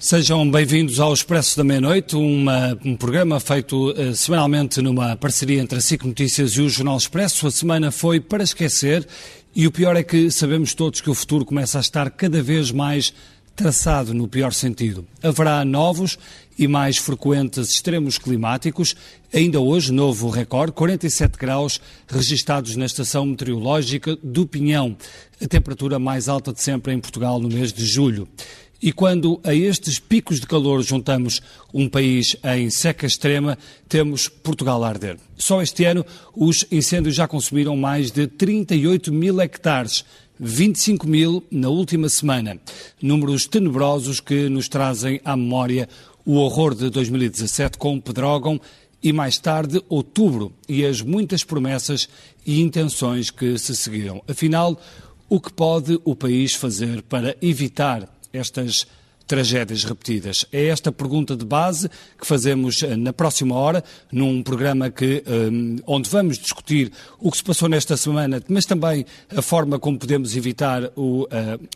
Sejam bem-vindos ao Expresso da Meia-Noite, um programa feito uh, semanalmente numa parceria entre a SIC Notícias e o Jornal Expresso. A semana foi para esquecer e o pior é que sabemos todos que o futuro começa a estar cada vez mais traçado no pior sentido. Haverá novos e mais frequentes extremos climáticos. Ainda hoje, novo recorde, 47 graus registados na estação meteorológica do Pinhão, a temperatura mais alta de sempre em Portugal no mês de julho. E quando a estes picos de calor juntamos um país em seca extrema, temos Portugal a arder. Só este ano, os incêndios já consumiram mais de 38 mil hectares, 25 mil na última semana. Números tenebrosos que nos trazem à memória o horror de 2017 com Pedrógão e mais tarde outubro e as muitas promessas e intenções que se seguiram. Afinal, o que pode o país fazer para evitar estas tragédias repetidas? É esta pergunta de base que fazemos eh, na próxima hora, num programa que, eh, onde vamos discutir o que se passou nesta semana, mas também a forma como podemos evitar o, uh,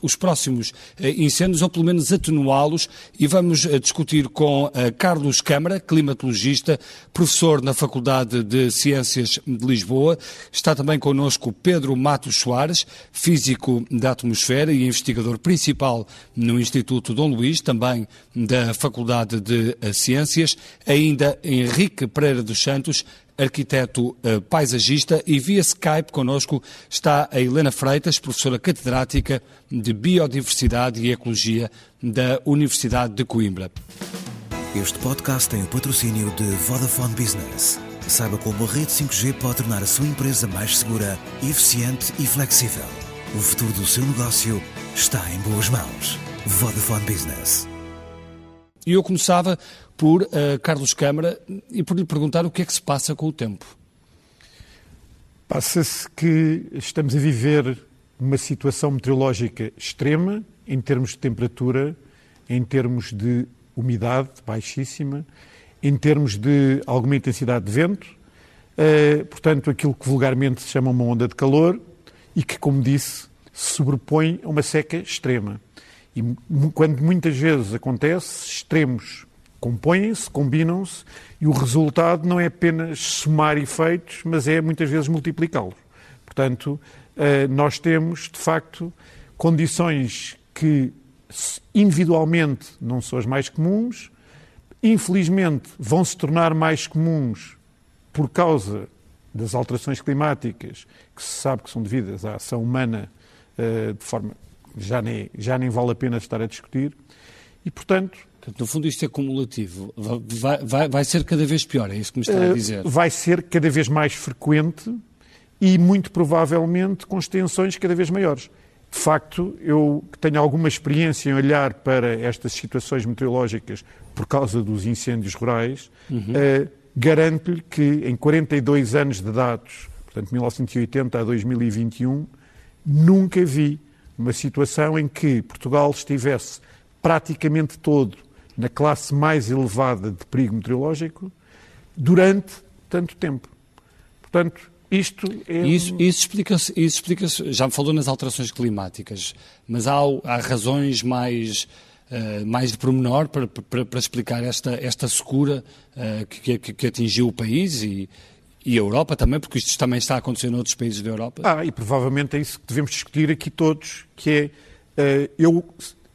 os próximos incêndios, ou pelo menos atenuá-los, e vamos discutir com Carlos Câmara, climatologista, professor na Faculdade de Ciências de Lisboa. Está também connosco Pedro Matos Soares, físico da atmosfera e investigador principal no Instituto Dom Luís Luís, também da Faculdade de eh, Ciências, ainda Henrique Pereira dos Santos, arquiteto uh, paisagista, e via Skype connosco está a Helena Freitas, professora catedrática de Biodiversidade e Ecologia da Universidade de Coimbra. Este podcast tem o patrocínio de Vodafone Business. Saiba como a rede 5G pode tornar a sua empresa mais segura, eficiente e flexível. O futuro do seu negócio está em boas mãos. Vodafone Business. E eu começava por uh, Carlos Câmara e por lhe perguntar o que é que se passa com o tempo. Passa-se que estamos a viver uma situação meteorológica extrema em termos de temperatura, em termos de umidade baixíssima, em termos de alguma intensidade de vento, uh, portanto, aquilo que vulgarmente se chama uma onda de calor e que, como disse, se sobrepõe a uma seca extrema. E quando muitas vezes acontece, extremos compõem-se, combinam-se e o resultado não é apenas somar efeitos, mas é muitas vezes multiplicá-los. Portanto, eh, nós temos, de facto, condições que individualmente não são as mais comuns, infelizmente vão se tornar mais comuns por causa das alterações climáticas, que se sabe que são devidas à ação humana eh, de forma já nem, já nem vale a pena estar a discutir. E, portanto. No fundo, isto é cumulativo. Vai, vai, vai ser cada vez pior, é isso que me está a eh, dizer? Vai ser cada vez mais frequente e, muito provavelmente, com extensões cada vez maiores. De facto, eu tenho alguma experiência em olhar para estas situações meteorológicas por causa dos incêndios rurais. Uhum. Uh, Garanto-lhe que em 42 anos de dados, portanto 1980 a 2021, nunca vi uma situação em que Portugal estivesse praticamente todo na classe mais elevada de perigo meteorológico durante tanto tempo. Portanto, isto é. Isso, isso explica-se, explica já me falou nas alterações climáticas, mas há, há razões mais. Uh, mais de pormenor para, para, para, explicar esta, esta secura uh, que, que, que, atingiu o país e, e a Europa também, porque isto também está a acontecer noutros países da Europa. Ah, e provavelmente é isso que devemos discutir aqui todos, que é, uh, eu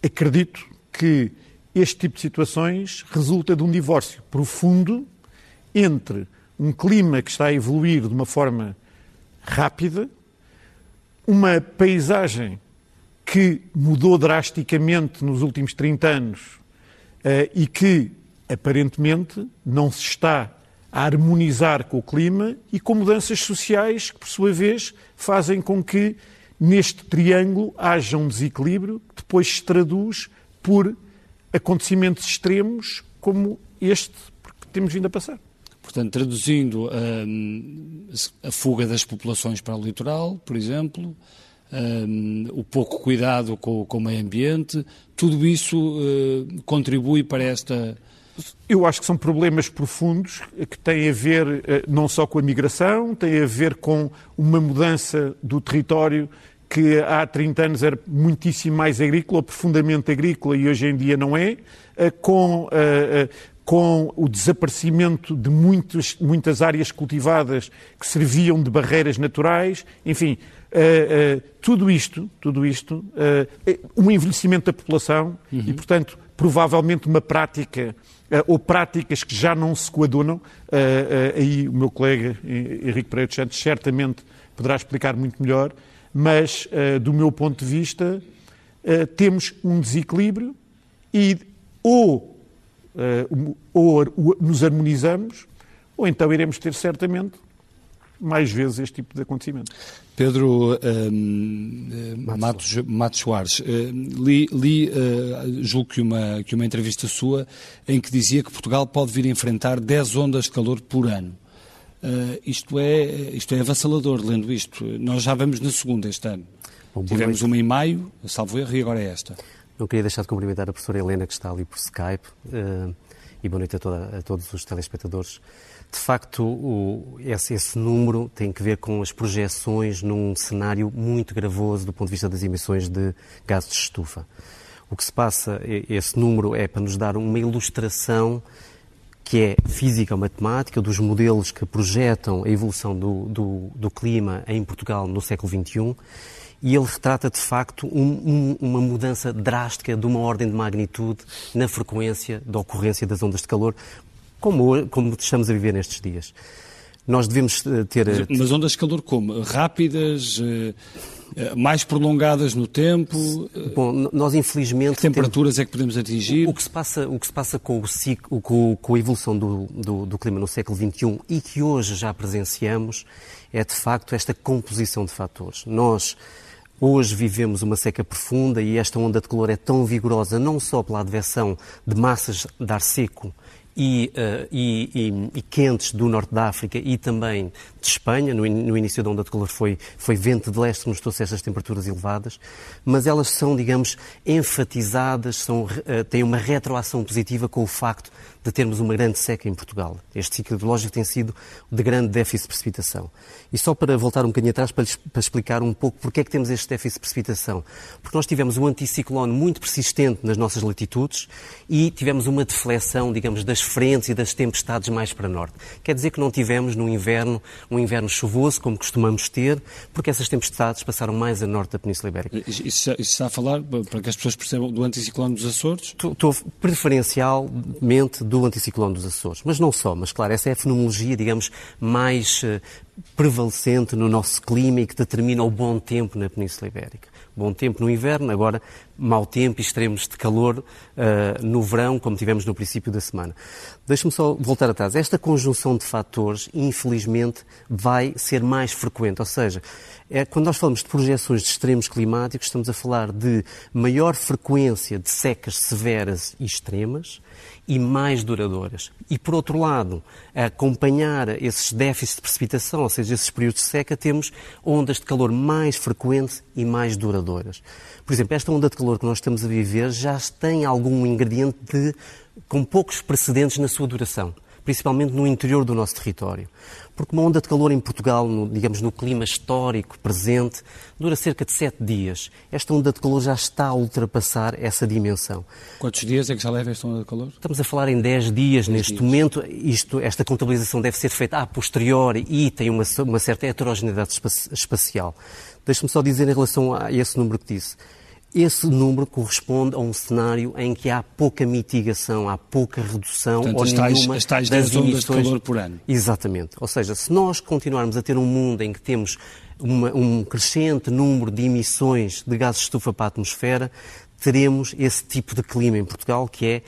acredito que este tipo de situações resulta de um divórcio profundo entre um clima que está a evoluir de uma forma rápida, uma paisagem que mudou drasticamente nos últimos 30 anos uh, e que, aparentemente, não se está a harmonizar com o clima e com mudanças sociais que, por sua vez, fazem com que neste triângulo haja um desequilíbrio que depois se traduz por acontecimentos extremos como este que temos vindo a passar. Portanto, traduzindo hum, a fuga das populações para o litoral, por exemplo, hum, o pouco cuidado com, com, o meio ambiente, tudo isso uh, contribui para esta eu acho que são problemas profundos que têm a ver eh, não só com a migração, têm a ver com uma mudança do território que há 30 anos era muitíssimo mais agrícola, profundamente agrícola e hoje em dia não é, com com o desaparecimento de muitas, muitas áreas cultivadas que serviam de barreiras naturais, enfim, tudo isto, tudo isto, uh, um envelhecimento da população uhum. e, portanto, provavelmente uma prática ou práticas que já não se coadunam. aí o meu colega Henrique Pereira Santos certamente poderá explicar muito melhor, mas do meu ponto de vista temos um desequilíbrio e ou ou nos harmonizamos, ou então iremos ter certamente mais vezes este tipo de acontecimento. Pedro uh, Matos, Matos Soares, uh, li, li uh, julgo que uma, que uma entrevista sua em que dizia que Portugal pode vir a enfrentar 10 ondas de calor por ano. isto, é, isto é avassalador, lendo isto. Nós já vamos na segunda este ano. Bom, Tivemos uma em maio, salvo erro, e agora é esta. Não queria deixar de cumprimentar a professora Helena, que está ali por Skype, uh, e boa noite a, toda, a, todos os telespectadores. De facto, o, esse, esse, número tem que ver com as projeções num cenário muito gravoso do ponto de vista das emissões de gases de estufa. O que se passa, esse número é para nos dar uma ilustração que é física ou matemática, dos modelos que projetam a evolução do, do, do clima em Portugal no século XXI e ele retrata de facto um, um, uma mudança drástica de uma ordem de magnitude na frequência da ocorrência das ondas de calor, como, como estamos a viver nestes dias. Nós devemos eh, ter. Mas, eh, mas ondas de calor como? Rápidas? Eh, mais prolongadas no tempo? Bom, nós infelizmente. Que temperaturas temos... é que podemos atingir? O, o, que se passa, o que se passa com, o ciclo, com, com a evolução do, do, do, clima no século XXI e que hoje já presenciamos é de facto esta composição de fatores. Nós Hoje vivemos uma seca profunda e esta onda de calor é tão vigorosa não só pela adversão de massas de ar seco e, uh, e, e, e, quentes do norte da África e também de Espanha. No, no, início da onda de calor foi, foi vento de leste que nos trouxe estas temperaturas elevadas, mas elas são, digamos, enfatizadas, são, uh, têm uma retroação positiva com o facto de termos uma grande seca em Portugal. Este ciclo hidrológico tem sido de grande déficit de precipitação. E só para voltar um bocadinho atrás, para, para explicar um pouco porque é que temos este déficit de precipitação. Porque nós tivemos um anticiclone muito persistente nas nossas latitudes e tivemos uma deflexão, digamos, das frentes e das tempestades mais para norte. Quer dizer que não tivemos no inverno um inverno chuvoso, como costumamos ter, porque essas tempestades passaram mais a norte da Península Ibérica. Isso, isso está a falar, para que as pessoas percebam, do anticiclone dos Açores? Estou preferencialmente do anticiclone dos Açores, mas não só, mas claro, essa é a fenomenologia, digamos, mais uh, prevalecente no nosso clima e que determina o bom tempo na Península Ibérica bom tempo no inverno, agora mau tempo e extremos de calor uh, no verão, como tivemos no princípio da semana. Deixe-me só voltar atrás. Esta conjunção de fatores, infelizmente, vai ser mais frequente. Ou seja, é, quando nós falamos de projeções de extremos climáticos, estamos a falar de maior frequência de secas severas e extremas e mais duradouras. E, por outro lado, a acompanhar esses déficits de precipitação, ou seja, esses períodos de seca, temos ondas de calor mais frequentes e mais duradouras. Por exemplo, esta onda de calor que nós estamos a viver já tem algum ingrediente de, com poucos precedentes na sua duração principalmente no interior do nosso território. Porque uma onda de calor em Portugal, no, digamos, no clima histórico presente, dura cerca de sete dias. Esta onda de calor já está a ultrapassar essa dimensão. Quantos dias é que já leva esta onda de calor? Estamos a falar em dez dias dez neste dias. momento. Isto, esta contabilização deve ser feita a posteriori e tem uma, uma certa heterogeneidade espacial. Deixe-me só dizer em relação a esse número que disse. Esse número corresponde a um cenário em que há pouca mitigação, há pouca redução Portanto, ou as tais, nenhuma as tais das ondas de calor por ano. Exatamente. Ou seja, se nós continuarmos a ter um mundo em que temos uma, um crescente número de emissões de gases de estufa para a atmosfera, teremos esse tipo de clima em Portugal que é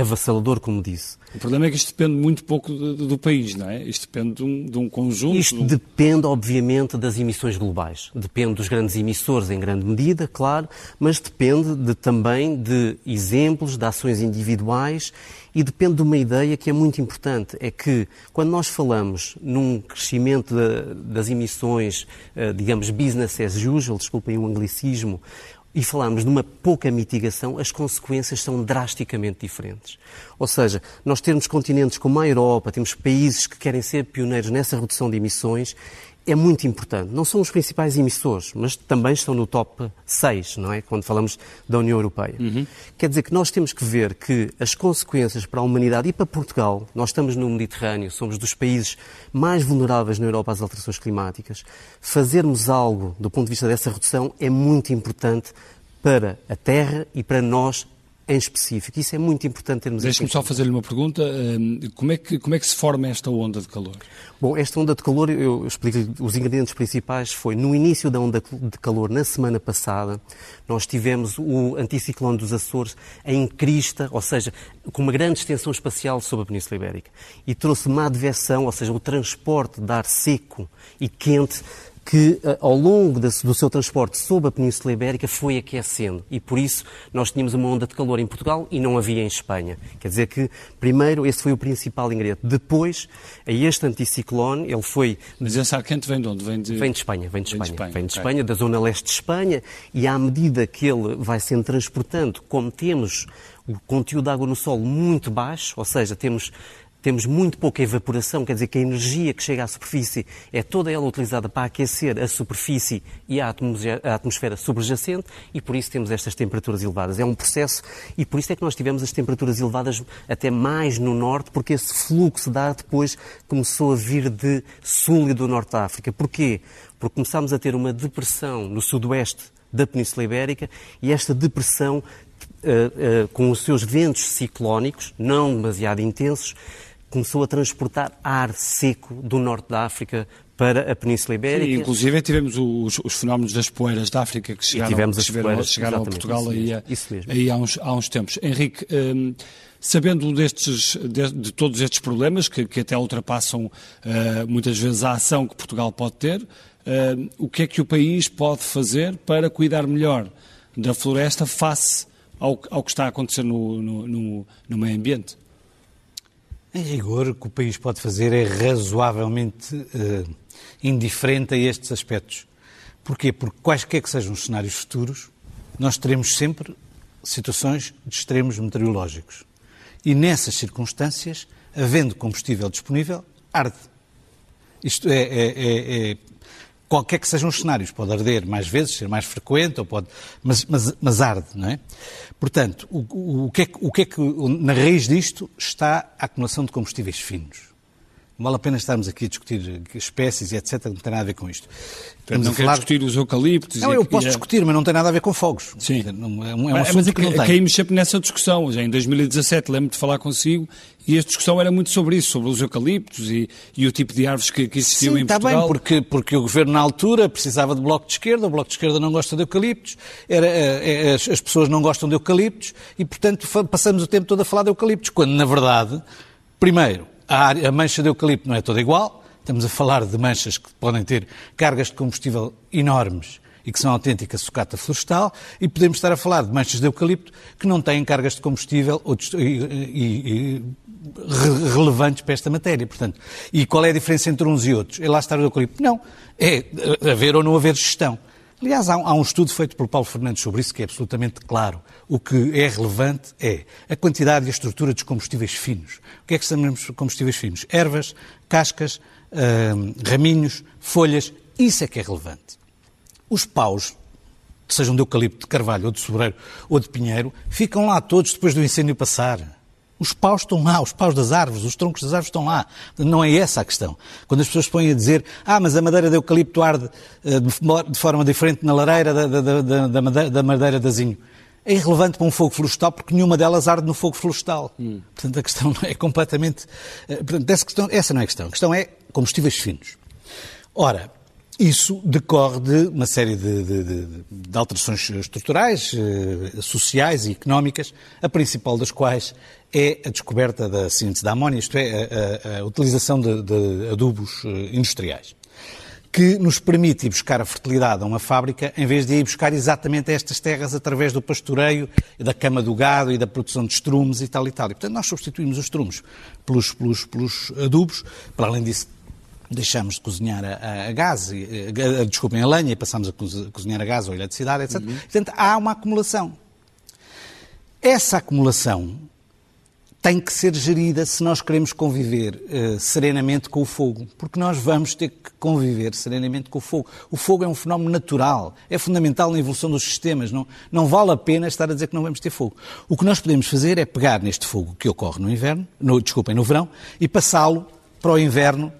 avassalador, como disse. O problema é que isto depende muito pouco do, do país, não é? Isto depende de um, de um conjunto. Isto de um... depende, obviamente, das emissões globais. Depende dos grandes emissores, em grande medida, claro, mas depende de, também de exemplos, de ações individuais e depende de uma ideia que é muito importante: é que quando nós falamos num crescimento de, das emissões, eh, digamos, business as usual, desculpem o anglicismo, e falarmos de uma pouca mitigação, as consequências são drasticamente diferentes. Ou seja, nós temos continentes como a Europa, temos países que querem ser pioneiros nessa redução de emissões é muito importante. Não são os principais emissores, mas também estão no top 6, não é? Quando falamos da União Europeia. Uhum. Quer dizer que nós temos que ver que as consequências para a humanidade e para Portugal, nós estamos no Mediterrâneo, somos dos países mais vulneráveis na Europa às alterações climáticas. Fazermos algo do ponto de vista dessa redução é muito importante para a Terra e para nós em específico. Isso é muito importante termos Deixe-me só fazer-lhe uma pergunta. Hum, como é, que, como é que se forma esta onda de calor? Bom, esta onda de calor, eu explico os ingredientes principais. Foi no início da onda de calor, na semana passada, nós tivemos o anticiclone dos Açores em crista, ou seja, com uma grande extensão espacial sobre a Península Ibérica. E trouxe uma adversão, ou seja, o transporte de ar seco e quente que eh, ao longo do seu transporte sob a Península Ibérica foi aquecendo e por isso nós tínhamos uma onda de calor em Portugal e não havia em Espanha. Quer dizer que, primeiro, esse foi o principal ingrediente. Depois, a este anticiclone, ele foi... Mas esse ar quente vem de onde? Vem de, vem de Espanha, vem de Espanha. Vem de Espanha, vem de Espanha okay. da zona leste de Espanha e à medida que ele vai sendo transportando, como temos o conteúdo de água no solo muito baixo, ou seja, temos temos muito pouca evaporação, quer dizer que a energia que chega à superfície é toda ela utilizada para aquecer a superfície e a atmosfera subjacente e por isso temos estas temperaturas elevadas. É um processo e por isso é que nós tivemos as temperaturas elevadas até mais no norte, porque esse fluxo de ar depois começou a vir de sul e do norte da África. Porquê? Porque começámos a ter uma depressão no sudoeste da Península Ibérica e esta depressão, uh, uh, com os seus ventos ciclónicos, não demasiado intensos, começou a transportar ar seco do norte da África para a Península Ibérica. Sim, inclusive tivemos os, os, fenómenos das poeiras da África que chegaram, as chegaram, poeiras, chegaram a Portugal aí, aí, há, uns, há uns tempos. Henrique, hum, sabendo destes, de, de, todos estes problemas, que, que até ultrapassam uh, muitas vezes a ação que Portugal pode ter, uh, o que é que o país pode fazer para cuidar melhor da floresta face ao, ao que está a acontecer no, no, no, no meio ambiente? Em rigor, o que o país pode fazer é razoavelmente uh, indiferente a estes aspectos. Porquê? Porque quaisquer que sejam os cenários futuros, nós teremos sempre situações de extremos meteorológicos. E nessas circunstâncias, havendo combustível disponível, arde. Isto é, é, é, é qualquer que sejam os cenários, pode arder mais vezes, ser mais frequente, ou pode, mas, mas, mas arde, não é? Portanto, o, o, que é o que é que na raiz disto está a acumulação de combustíveis finos. Não vale a pena estarmos aqui a discutir espécies e etc, não tem nada a ver com isto. Estamos não falar... discutir os eucaliptos... Não, eu posso discutir, mas não tem nada a ver com fogos. Sim. É um, é um mas, mas que não tem. caímos sempre nessa discussão. Já em 2017 lembro de falar consigo e a discussão era muito sobre isso, sobre os eucaliptos e, e o tipo de árvores que, que existiam Sim, em Portugal. Está bem, porque, porque o governo na altura precisava de bloco de esquerda, o bloco de esquerda não gosta de eucaliptos, era, é, é, as, as pessoas não gostam de eucaliptos e, portanto, passamos o tempo todo a falar de eucaliptos, quando, na verdade, primeiro, a, área, a mancha de eucalipto não é toda igual, estamos a falar de manchas que podem ter cargas de combustível enormes e que são autêntica sucata florestal, e podemos estar a falar de manchas de eucalipto que não têm cargas de combustível e, e, e, relevantes para esta matéria. Portanto, e qual é a diferença entre uns e outros? É lá estar o eucalipto? Não. É haver ou não haver gestão. Aliás, há um, estudo feito por Paulo Fernandes sobre isso que é absolutamente claro. O que é relevante é a quantidade e a estrutura dos combustíveis finos. O que é que chamamos de combustíveis finos? Ervas, cascas, uh, raminhos, folhas. Isso é que é relevante. Os paus, sejam de eucalipto, de carvalho, ou de sobreiro, ou de pinheiro, ficam lá todos depois do incêndio passar. Os paus estão lá, os paus das árvores, os troncos das árvores estão lá. Não é essa a questão. Quando as pessoas põem a dizer, ah, mas a madeira de eucalipto arde uh, de forma diferente na lareira da, da, da, da madeira, de azinho. É irrelevante para um fogo florestal porque nenhuma delas arde no fogo florestal. Hum. Portanto, a questão é completamente. Uh, portanto, essa, questão, essa não é a questão. A questão é combustíveis finos. Ora, isso decorre de uma série de, de, de, de alterações estruturais, eh, sociais e económicas, a principal das quais é a descoberta da síntese da amónia, isto é, a, a, a utilização de, adubos eh, industriais, que nos permite ir buscar a fertilidade a uma fábrica em vez de ir buscar exatamente estas terras através do pastoreio, da cama do gado e da produção de estrumes e tal e tal. E, portanto, nós substituímos os estrumes pelos, pelos, pelos adubos, para além disso deixamos de cozinhar a, a gás, a, a, desculpem, a lenha e passamos a cozinhar a gás ou a eletricidade, etc. Uhum. Portanto, há uma acumulação. Essa acumulação tem que ser gerida se nós queremos conviver uh, serenamente com o fogo, porque nós vamos ter que conviver serenamente com o fogo. O fogo é um fenómeno natural, é fundamental na evolução dos sistemas, não, não vale a pena estar a dizer que não vamos ter fogo. O que nós podemos fazer é pegar neste fogo que ocorre no inverno, no, desculpem, no verão, e passá-lo para o inverno,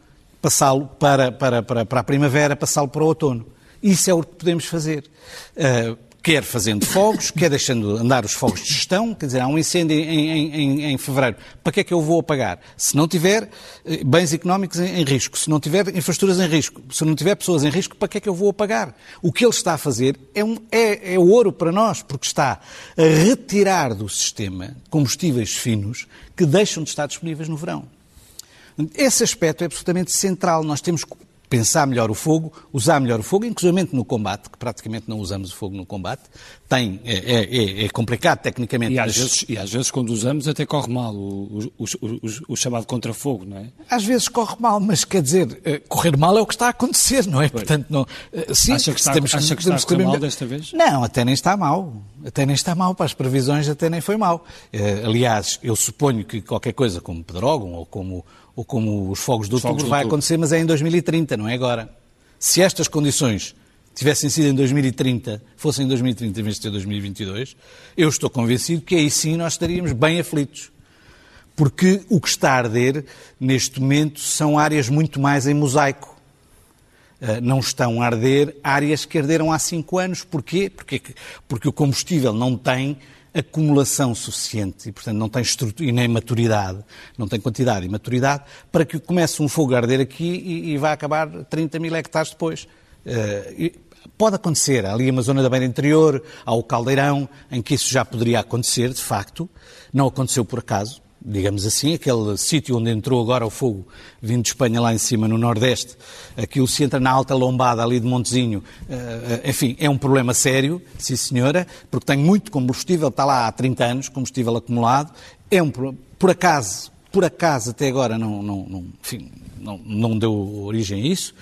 passá-lo para, para, para, para a primavera, passá-lo para o outono. Isso é o que podemos fazer. Uh, quer fazendo fogos, quer deixando andar os fogos de gestão, quer dizer, há um incêndio em, em, em, fevereiro, para que é que eu vou apagar? Se não tiver eh, bens económicos em, em, risco, se não tiver infraestruturas em risco, se não tiver pessoas em risco, para que é que eu vou apagar? O que ele está a fazer é, um, é, é ouro para nós, porque está a retirar do sistema combustíveis finos que deixam de estar disponíveis no verão. Esse aspecto é absolutamente central. Nós temos pensar melhor o fogo, usar melhor o fogo, inclusive no combate, que praticamente não usamos o fogo no combate. Tem, é, é, é, é complicado tecnicamente. E às, mas... vezes, e às vezes, quando usamos, até corre mal o, o, o, o chamado contrafogo, não é? Às vezes corre mal, mas quer dizer, eh, correr mal é o que está a acontecer, não é? Pois. Portanto, não, eh, sim, acha que está, temos, acha que está a correr mal desta vez? Não, até nem está mal. Até nem está mal, para as previsões até nem foi mal. Eh, aliás, eu suponho que qualquer coisa como Pedrógão ou como ou como os fogos de outubro, vai acontecer, mas é em 2030, não é agora. Se estas condições tivessem sido em 2030, fossem em 2030 em vez de ser 2022, eu estou convencido que aí sim nós estaríamos bem aflitos. Porque o que está a arder neste momento são áreas muito mais em mosaico. Eh, não estão a arder áreas que arderam há cinco anos. Porquê? Porque, porque o combustível não tem acumulação suficiente e, portanto, não tem estrutura e nem maturidade, não tem quantidade e maturidade para que comece um fogo a arder aqui e, e vá acabar 30 mil hectares depois. Uh, pode acontecer, ali uma zona da beira interior, há o caldeirão, em que isso já poderia acontecer, de facto, não aconteceu por acaso, digamos assim, aquele sítio onde entrou agora o fogo vindo de Espanha lá em cima, no Nordeste, aquilo se entra na alta lombada ali de Montezinho, uh, enfim, é um problema sério, sim senhora, porque tem muito combustível, está lá há 30 anos, combustível acumulado, é um por acaso, por acaso até agora não, não, não enfim, não, não deu origem a isso,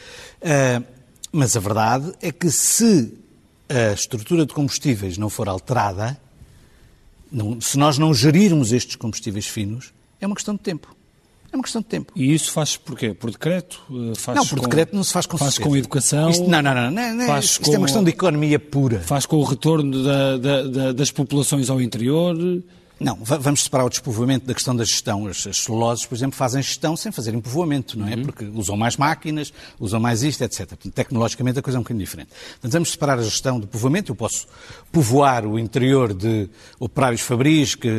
uh, mas a verdade é que se a estrutura de combustíveis não for alterada, não, se nós não gerirmos estes combustíveis finos, é uma questão de tempo. É uma questão de tempo. E isso faz por quê? Por decreto? Eh, faz não, por com, decreto não se faz com Faz com educação? Isto, não, não, não. não, não faz isto com, é uma questão de economia pura. Faz com o retorno da, da, da, das populações ao interior? Não, vamos separar o despovoamento da questão da gestão. As, as celuloses, por exemplo, fazem gestão sem fazerem povoamento, não é? Uhum. Porque usam mais máquinas, usam mais isto, etc. Portanto, tecnologicamente a coisa é um bocadinho diferente. Portanto, vamos separar a gestão do povoamento. Eu posso povoar o interior de operários fabris, que,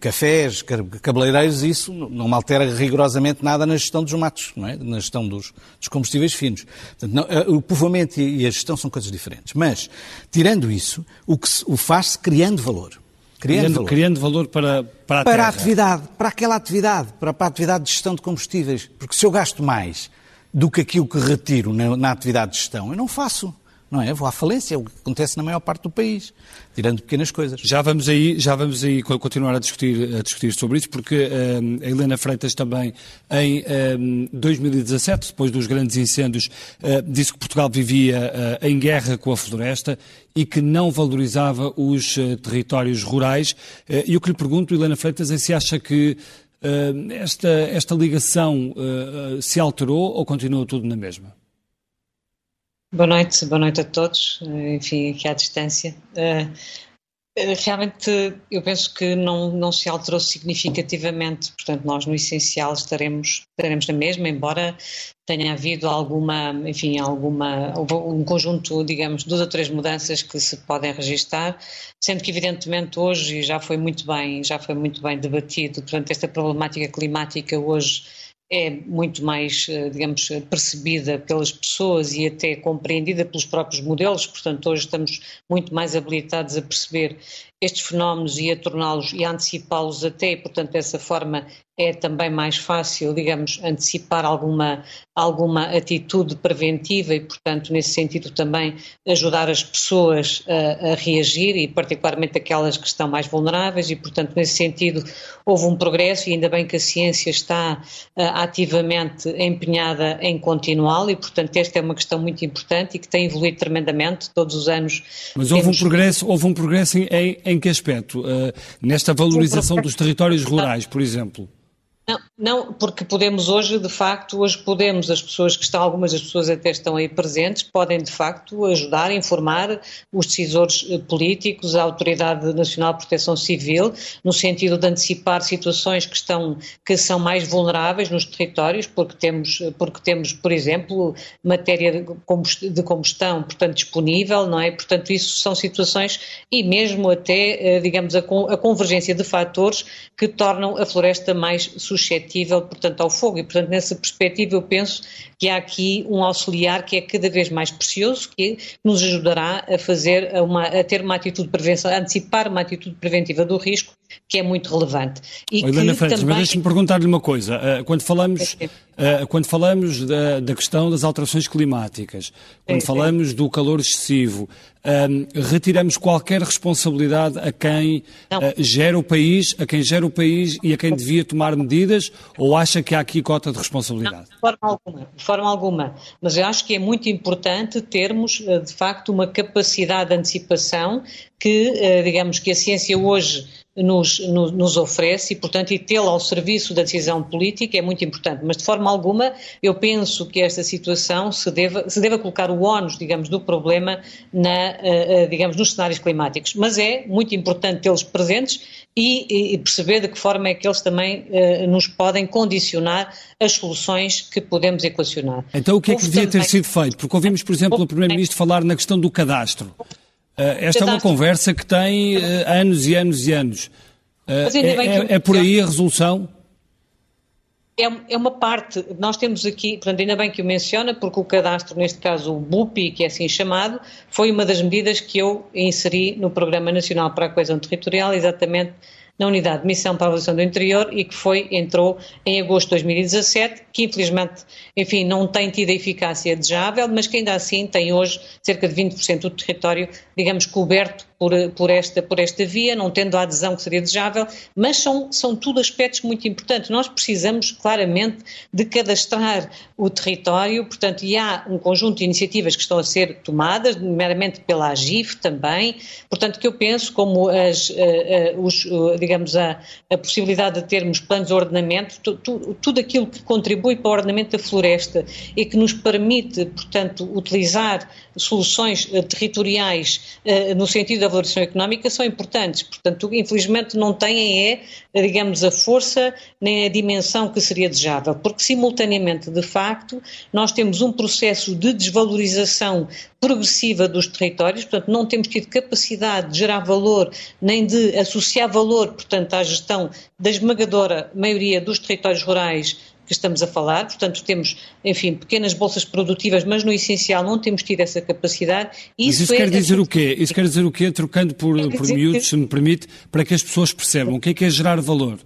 cafés, cabeleireiros, isso não me altera rigorosamente nada na gestão dos matos, não é? Na gestão dos, dos combustíveis finos. Portanto, não, eh, o povoamento e a gestão são coisas diferentes. Mas, tirando isso, o que se, o faz-se criando valor. Criando, valor. criando valor para, para a Para terra. a atividade, para aquela atividade, para, para a atividade de gestão de combustíveis. Porque se eu gasto mais do que aquilo que retiro na, na atividade de gestão, eu não faço não é? Vou à falência, é o que acontece na maior parte do país, tirando pequenas coisas. Já vamos aí, já vamos aí continuar a discutir, a discutir sobre isso, porque um, a Helena Freitas também, em um, 2017, depois dos grandes incêndios, uh, disse que Portugal vivia uh, em guerra com a floresta e que não valorizava os uh, territórios rurais. e o que lhe pergunto, Helena Freitas, é se acha que esta, esta ligação se alterou ou continua tudo na mesma? Boa noite, boa noite a todos, eh, enfim, aqui à distância. Eh, eh, realmente, eu penso que não, não se alterou significativamente, portanto, nós no essencial estaremos, estaremos na mesma, embora tenha havido alguma, enfim, alguma, um conjunto, digamos, duas ou três mudanças que se podem registar, sendo que evidentemente hoje já foi muito bem, já foi muito bem debatido, portanto, esta problemática climática hoje é muito mais, eh, digamos, percebida pelas pessoas e até compreendida pelos próprios modelos, portanto, hoje estamos muito mais habilitados a perceber estes fenómenos e a torná-los e a antecipá-los até, portanto, dessa forma é também mais fácil, digamos, antecipar alguma, alguma atitude preventiva e, portanto, nesse sentido também ajudar as pessoas a, a, reagir e particularmente aquelas que estão mais vulneráveis e, portanto, nesse sentido houve um progresso e ainda bem que a ciência está uh, ativamente empenhada em continuá-lo e, portanto, esta é uma questão muito importante e que tem evoluído tremendamente todos os anos. Mas houve temos... um progresso, houve um progresso em, em que aspecto? Uh, nesta valorização dos territórios rurais, por exemplo? Não, não, porque podemos hoje, de facto, hoje podemos, as pessoas que estão, algumas das pessoas até estão aí presentes, podem de facto ajudar, informar os decisores eh, políticos, a Autoridade Nacional de Proteção Civil, no sentido de antecipar situações que estão, que são mais vulneráveis nos territórios, porque temos, porque temos, por exemplo, matéria de combustão, portanto, disponível, não é? Portanto, isso são situações e mesmo até, eh, digamos, a convergência de fatores que tornam a floresta mais suscetível, portanto, ao fogo. E, portanto, nessa perspectiva, eu penso que há aqui um auxiliar que é cada vez mais precioso, que nos ajudará a fazer uma, a ter uma atitude de prevenção, a antecipar uma atitude preventiva do risco, que é muito relevante. E Helena Freitas, também... mas deixe-me perguntar-lhe uma coisa. Eh, quando falamos, eh, quando falamos da, da questão das alterações climáticas, quando falamos do calor excessivo, um, retiramos qualquer responsabilidade a quem uh, gera o país, a quem gera o país e a quem devia tomar medidas, ou acha que há aqui cota de responsabilidade? Não, de forma alguma, de forma alguma. Mas eu acho que é muito importante termos, eh, de facto, uma capacidade de antecipação que, digamos, que a ciência hoje nos, nos, nos, oferece e, portanto, e tê-la ao serviço da decisão política é muito importante. Mas, de forma alguma, eu penso que esta situação se deva, se deva colocar o ónus, digamos, do problema na, uh, uh, digamos, nos cenários climáticos. Mas é muito importante tê-los presentes e, e, perceber de que forma é que eles também uh, nos podem condicionar as soluções que podemos equacionar. Então, o que é que devia ter sido feito? Porque ouvimos, por exemplo, o Primeiro-Ministro falar na questão do cadastro. Uh, esta é uma conversa que tem uh, anos e anos e anos. Uh, é, é, é, por aí a resolução? É, é, uma parte, nós temos aqui, portanto, ainda bem que o menciona, porque o cadastro, neste caso o BUPI, que é assim chamado, foi uma das medidas que eu inseri no Programa Nacional para a Coesão Territorial, exatamente na Unidade de Missão para a Avaliação do Interior e que foi, entrou em agosto de 2017, que infelizmente, enfim, não tem tido a eficácia desejável, mas que ainda assim tem hoje cerca de 20% do território, digamos, coberto por, por, esta, por esta via, não tendo a adesão que seria desejável, mas são, são tudo aspectos muito importantes. Nós precisamos claramente de cadastrar o território, portanto, e há um conjunto de iniciativas que estão a ser tomadas, meramente pela AGIF também, portanto, que eu penso como as, uh, uh, os, uh, digamos, a, a, possibilidade de termos planos de ordenamento, tu, tu, tudo aquilo que contribui para o ordenamento da floresta e que nos permite, portanto, utilizar soluções territoriais no sentido da valorização económica são importantes. Portanto, infelizmente não têm é, digamos, a força nem a dimensão que seria desejável, porque simultaneamente, de facto, nós temos um processo de desvalorização progressiva dos territórios, portanto, não temos tido capacidade de gerar valor nem de associar valor, portanto, à gestão da esmagadora maioria dos territórios rurais que estamos a falar, portanto temos, enfim, pequenas bolsas produtivas, mas no essencial não temos tido essa capacidade. Isso mas isso é quer dizer o quê? Isso quer dizer o quê, trocando por, por miúdos, se me permite, para que as pessoas percebam o que é que é gerar valor?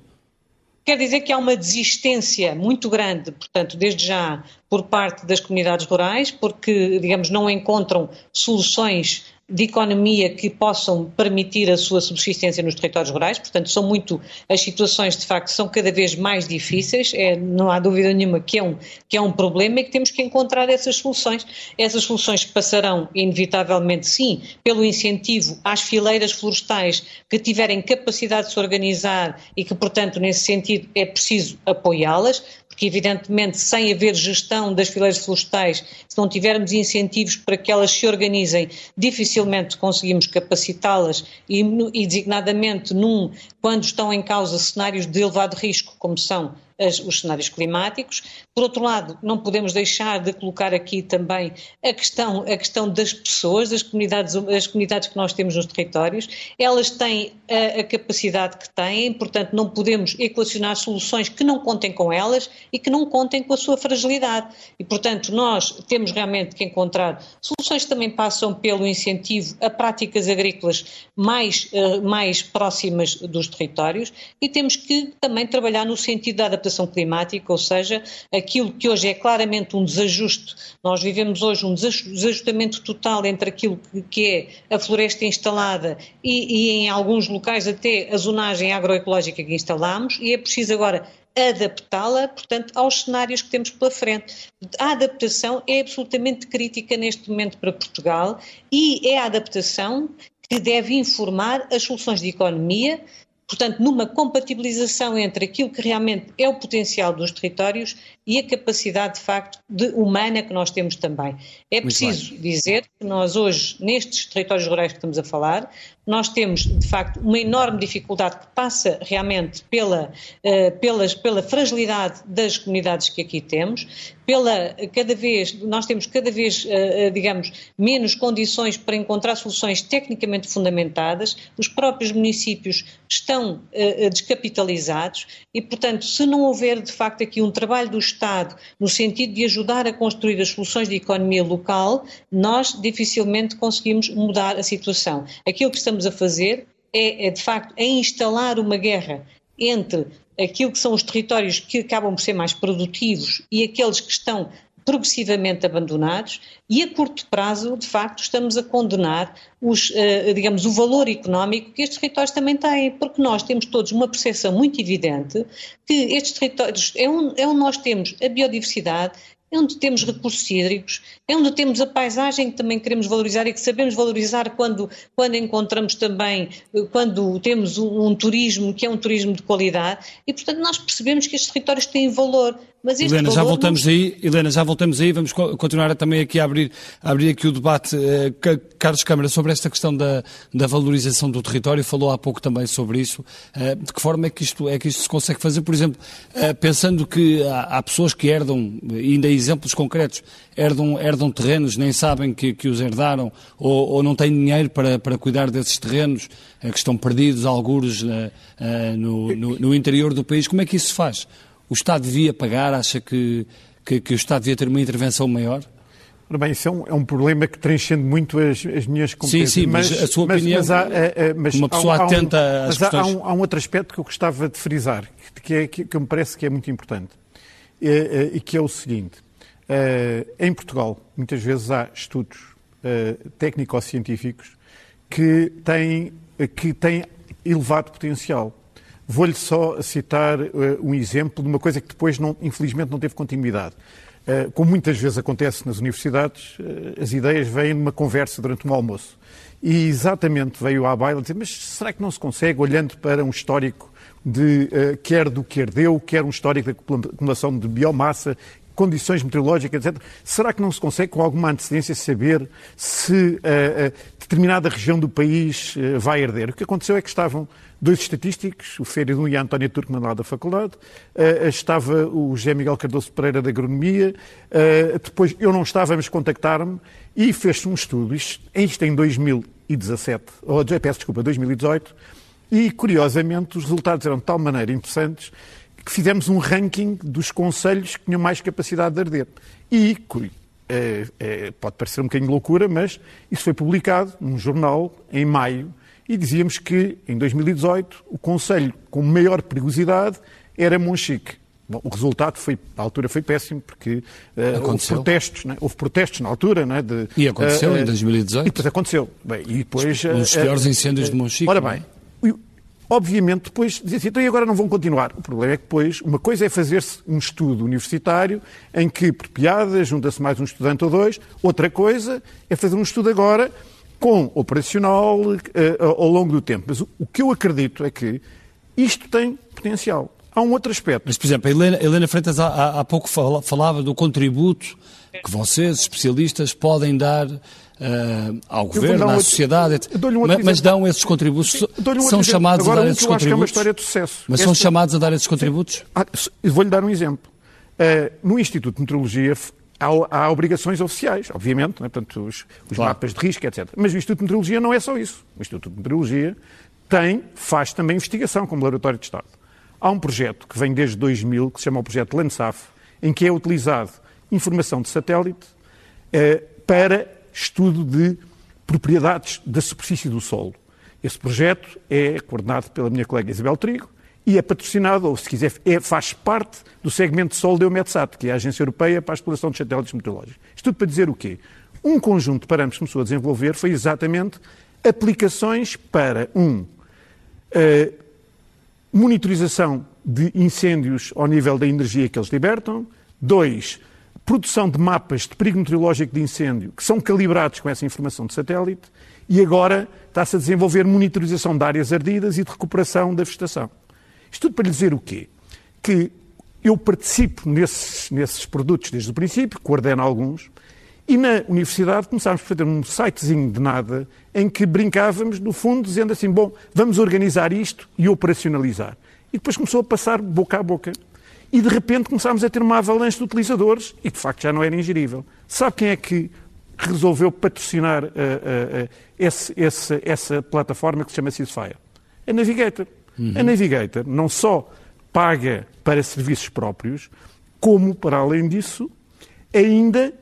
Quer dizer que há uma desistência muito grande, portanto, desde já, por parte das comunidades rurais, porque, digamos, não encontram soluções de economia que possam permitir a sua subsistência nos territórios rurais, portanto, são muito, as situações de facto são cada vez mais difíceis, é, não há dúvida nenhuma que é, um, que é um problema e que temos que encontrar essas soluções. Essas soluções passarão, inevitavelmente, sim, pelo incentivo às fileiras florestais que tiverem capacidade de se organizar e que, portanto, nesse sentido é preciso apoiá-las, porque evidentemente sem haver gestão das fileiras florestais, se não tivermos incentivos para que elas se organizem, dificilmente conseguimos capacitá-las e, e designadamente num, quando estão em causa cenários de elevado risco, como são as, os cenários climáticos. Por outro lado, não podemos deixar de colocar aqui também a questão, a questão das pessoas, das comunidades, das comunidades que nós temos nos territórios. Elas têm a, a capacidade que têm, portanto, não podemos equacionar soluções que não contem com elas e que não contem com a sua fragilidade. E, portanto, nós temos realmente que encontrar soluções que também passam pelo incentivo a práticas agrícolas mais, uh, mais próximas dos territórios e temos que também trabalhar no sentido da adaptação climática, ou seja, aquilo que hoje é claramente um desajuste. Nós vivemos hoje um desajustamento total entre aquilo que é a floresta instalada e, e em alguns locais até a zonagem agroecológica que instalamos e é preciso agora adaptá-la, portanto, aos cenários que temos pela frente. A adaptação é absolutamente crítica neste momento para Portugal e é a adaptação que deve informar as soluções de economia, portanto, numa compatibilização entre aquilo que realmente é o potencial dos territórios e a capacidade, de facto, de humana que nós temos também. É preciso dizer que nós hoje, nestes territórios rurais que estamos a falar, nós temos, de facto, uma enorme dificuldade que passa realmente pela, uh, pelas, pela fragilidade das comunidades que aqui temos, pela cada vez, nós temos cada vez, uh, digamos, menos condições para encontrar soluções tecnicamente fundamentadas, os próprios municípios estão uh, descapitalizados e, portanto, se não houver, de facto, aqui um trabalho do Estado no sentido de ajudar a construir as soluções de economia local, nós dificilmente conseguimos mudar a situação. Aquilo que estamos a fazer é, é de facto, é instalar uma guerra entre aquilo que são os territórios que acabam por ser mais produtivos e aqueles que estão progressivamente abandonados e a curto prazo, de facto, estamos a condenar os, uh, digamos, o valor económico que estes territórios também têm, porque nós temos todos uma percepção muito evidente que estes territórios é onde, é onde nós temos a biodiversidade, é onde temos recursos hídricos, é onde temos a paisagem que também queremos valorizar e que sabemos valorizar quando, quando encontramos também, quando temos um, um, turismo que é um turismo de qualidade e, portanto, nós percebemos que estes territórios têm valor. Mas este Helena, valor já voltamos aí, Helena, já voltamos aí, vamos continuar também aqui a abrir, a abrir aqui o debate. Eh, Carlos Câmara, sobre esta questão da, da valorização do território, falou há pouco também sobre isso. Eh, de que forma é que isto, é que isto se consegue fazer? Por exemplo, eh, pensando que há, há pessoas que herdam, ainda exemplos concretos, herdam, herdam terrenos, nem sabem que, que os herdaram ou, ou, não têm dinheiro para, para cuidar desses terrenos, que estão perdidos, alguros, no, no, no interior do país. Como é que isso se faz? O Estado devia pagar? Acha que, que, que o Estado devia ter uma intervenção maior? Ora bem, isso é um, é um, problema que transcende muito as, as minhas competências. Sim, sim, mas, mas a sua mas, opinião, mas há, mas uma pessoa há, atenta há um, às mas há, um, há um outro aspecto que eu gostava de frisar, que, é, que, que me parece que é muito importante, e, e que é o seguinte. Em Portugal, muitas vezes há estudos técnico-científicos que têm, que têm elevado potencial. Vou-lhe só citar uh, um exemplo de uma coisa que depois, não, infelizmente, não teve continuidade. Uh, como muitas vezes acontece nas universidades, uh, as ideias vêm numa conversa durante um almoço. E exatamente veio à baila dizer, mas será que não se consegue, olhando para um histórico de, quer do que herdeu, quer um histórico da acumulação de biomassa, condições meteorológicas, etc. Será que não se consegue, com alguma antecedência, saber se uh, uh, determinada região do país uh, vai herder? O que aconteceu é que estavam dois estatísticos, o Feridun e a Antónia Turkman lá da faculdade, estava o José Miguel Cardoso Pereira da Agronomia, depois eu não estava, mas contactaram-me e fez-se um estudo, isto, isto em 2017, ou peço desculpa, 2018, e curiosamente os resultados eram de tal maneira interessantes que fizemos um ranking dos conselhos que tinham mais capacidade de arder. E, é, é, pode parecer um bocadinho loucura, mas isso foi publicado num jornal em maio e dizíamos que, em 2018, o conselho com maior perigosidade era Monchique. Bom, o resultado foi, à altura foi péssimo, porque uh, houve protestos, né? houve protestos na altura. Né? De, e aconteceu uh, em 2018? E depois aconteceu. Bem, e depois, os, os piores incêndios de Monchique. Ora bem, Obviamente, depois dizia assim, então e agora não vão continuar? O problema é que depois, uma coisa é fazer-se um estudo universitário em que, por piada, junta-se mais um estudante ou dois, outra coisa é fazer um estudo agora com operacional uh, ao longo do tempo. Mas o, o, que eu acredito é que isto tem potencial. Há um outro aspecto. Mas, por exemplo, a Helena, Helena Freitas há, há pouco falava do contributo que vocês, especialistas, podem dar uh, ao governo, à outro, sociedade, um mas, mas, dão esses contributos, um são chamados Agora, a dar esses contributos. Acho que é uma história de sucesso. Mas Esta... são chamados a dar esses contributos? Ah, Vou-lhe dar um exemplo. Uh, no Instituto de Meteorologia há, há, obrigações oficiais, obviamente, né? portanto, os, os claro. mapas de risco, etc. Mas o Instituto de Meteorologia não é só isso. O Instituto de Meteorologia tem, faz também investigação como laboratório de Estado. Há um projeto que vem desde 2000, que se chama o projeto Landsaf, em que é utilizado informação de satélite eh, para estudo de propriedades da superfície do solo. Esse projeto é coordenado pela minha colega Isabel Trigo e é patrocinado, ou se quiser, é, faz parte do segmento de solo da EUMETSAT, que é a Agência Europeia para a Exploração de Satélites Meteorológicos. Isto tudo para dizer o quê? Um conjunto de parâmetros que começou a desenvolver foi exatamente aplicações para, um, uh, monitorização de incêndios ao nível da energia que eles libertam, dois, produção de mapas de perigo meteorológico de incêndio que são calibrados com essa informação de satélite e agora está-se a desenvolver monitorização de áreas ardidas e de recuperação da vegetação. Isto tudo para lhe dizer o quê? Que eu participo nesses, nesses produtos desde o princípio, coordeno alguns, e na universidade começámos a fazer um sitezinho de nada em que brincávamos, no fundo, dizendo assim: bom, vamos organizar isto e operacionalizar. E depois começou a passar boca a boca e de repente começámos a ter uma avalanche de utilizadores e de facto já não era ingerível. Sabe quem é que resolveu patrocinar uh, uh, uh, esse, esse, essa plataforma que se chama Ceasefire? A Navigator. Uhum. A Navigator não só paga para serviços próprios, como, para além disso, ainda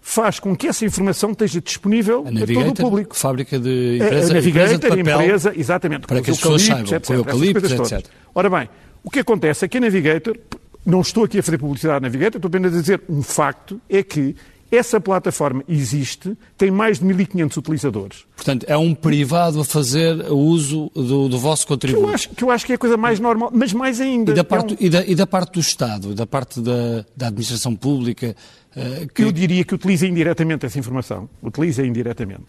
faz com que essa informação esteja disponível a, todo o público. fábrica de empresa, a, Navigator, empresa de empresa, exatamente, para que as pessoas saibam, etc, com eucaliptos, etc. Ora bem, o que acontece é que a Navigator não estou aqui a fazer publicidade na Navigator, estou apenas a dizer um facto, é que essa plataforma existe, tem mais de 1.500 utilizadores. Portanto, é um privado a fazer uso do, do vosso contributo. Que eu, acho, que eu acho que é a coisa mais normal, mas mais ainda. E da parte, é um... e da, e da parte do Estado, da parte da, da administração pública? Uh, que... Eu diria que utiliza indiretamente essa informação. Utiliza indiretamente.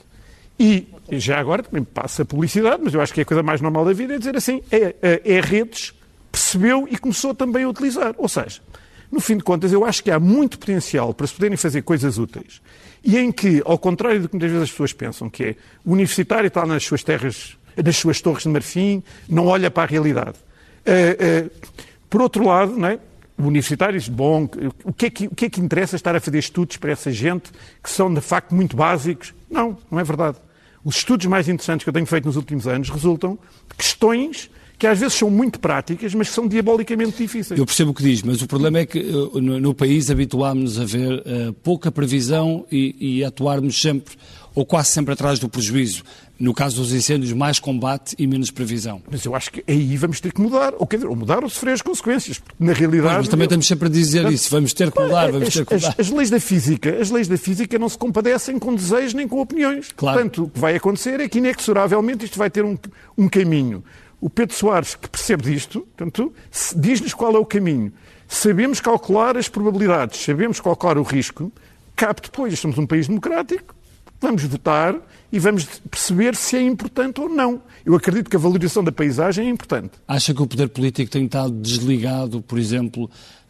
E já agora também passa a publicidade, mas eu acho que é a coisa mais normal da vida é dizer assim: é, é, é redes percebeu e começou também a utilizar. Ou seja, no fim de contas, eu acho que há muito potencial para se poderem fazer coisas úteis e em que, ao contrário do que muitas vezes as pessoas pensam, que é o universitário está nas suas terras, nas suas torres de marfim, não olha para a realidade. Uh, uh, por outro lado, não é? o universitário diz, bom, o que, é que, o que é que interessa estar a fazer estudos para essa gente que são, de facto, muito básicos? Não, não é verdade. Os estudos mais interessantes que eu tenho feito nos últimos anos resultam de questões que às vezes são muito práticas, mas são diabolicamente difíceis. Eu percebo o que diz, mas o problema é que uh, no, no, país habituámos-nos a ver uh, pouca previsão e, e atuarmos sempre, ou quase sempre atrás do prejuízo. No caso dos incêndios, mais combate e menos previsão. Mas eu acho que aí vamos ter que mudar, ou, quer dizer, ou mudar ou sofrer as consequências, porque na realidade... Pois, mas também eu... estamos sempre a dizer isso, vamos ter que mudar, vamos as, ter que mudar. As, as, leis da física, as leis da física não se compadecem com desejos nem com opiniões. Claro. Portanto, o que vai acontecer é que inexoravelmente isto vai ter um, um caminho. O Pedro Soares, que percebe disto, diz-nos qual é o caminho. Sabemos calcular as probabilidades, sabemos calcular o risco, cabe depois. Somos um país democrático, vamos votar e vamos perceber se é importante ou não. Eu acredito que a valorização da paisagem é importante. Acha que o poder político tem estado desligado, por exemplo,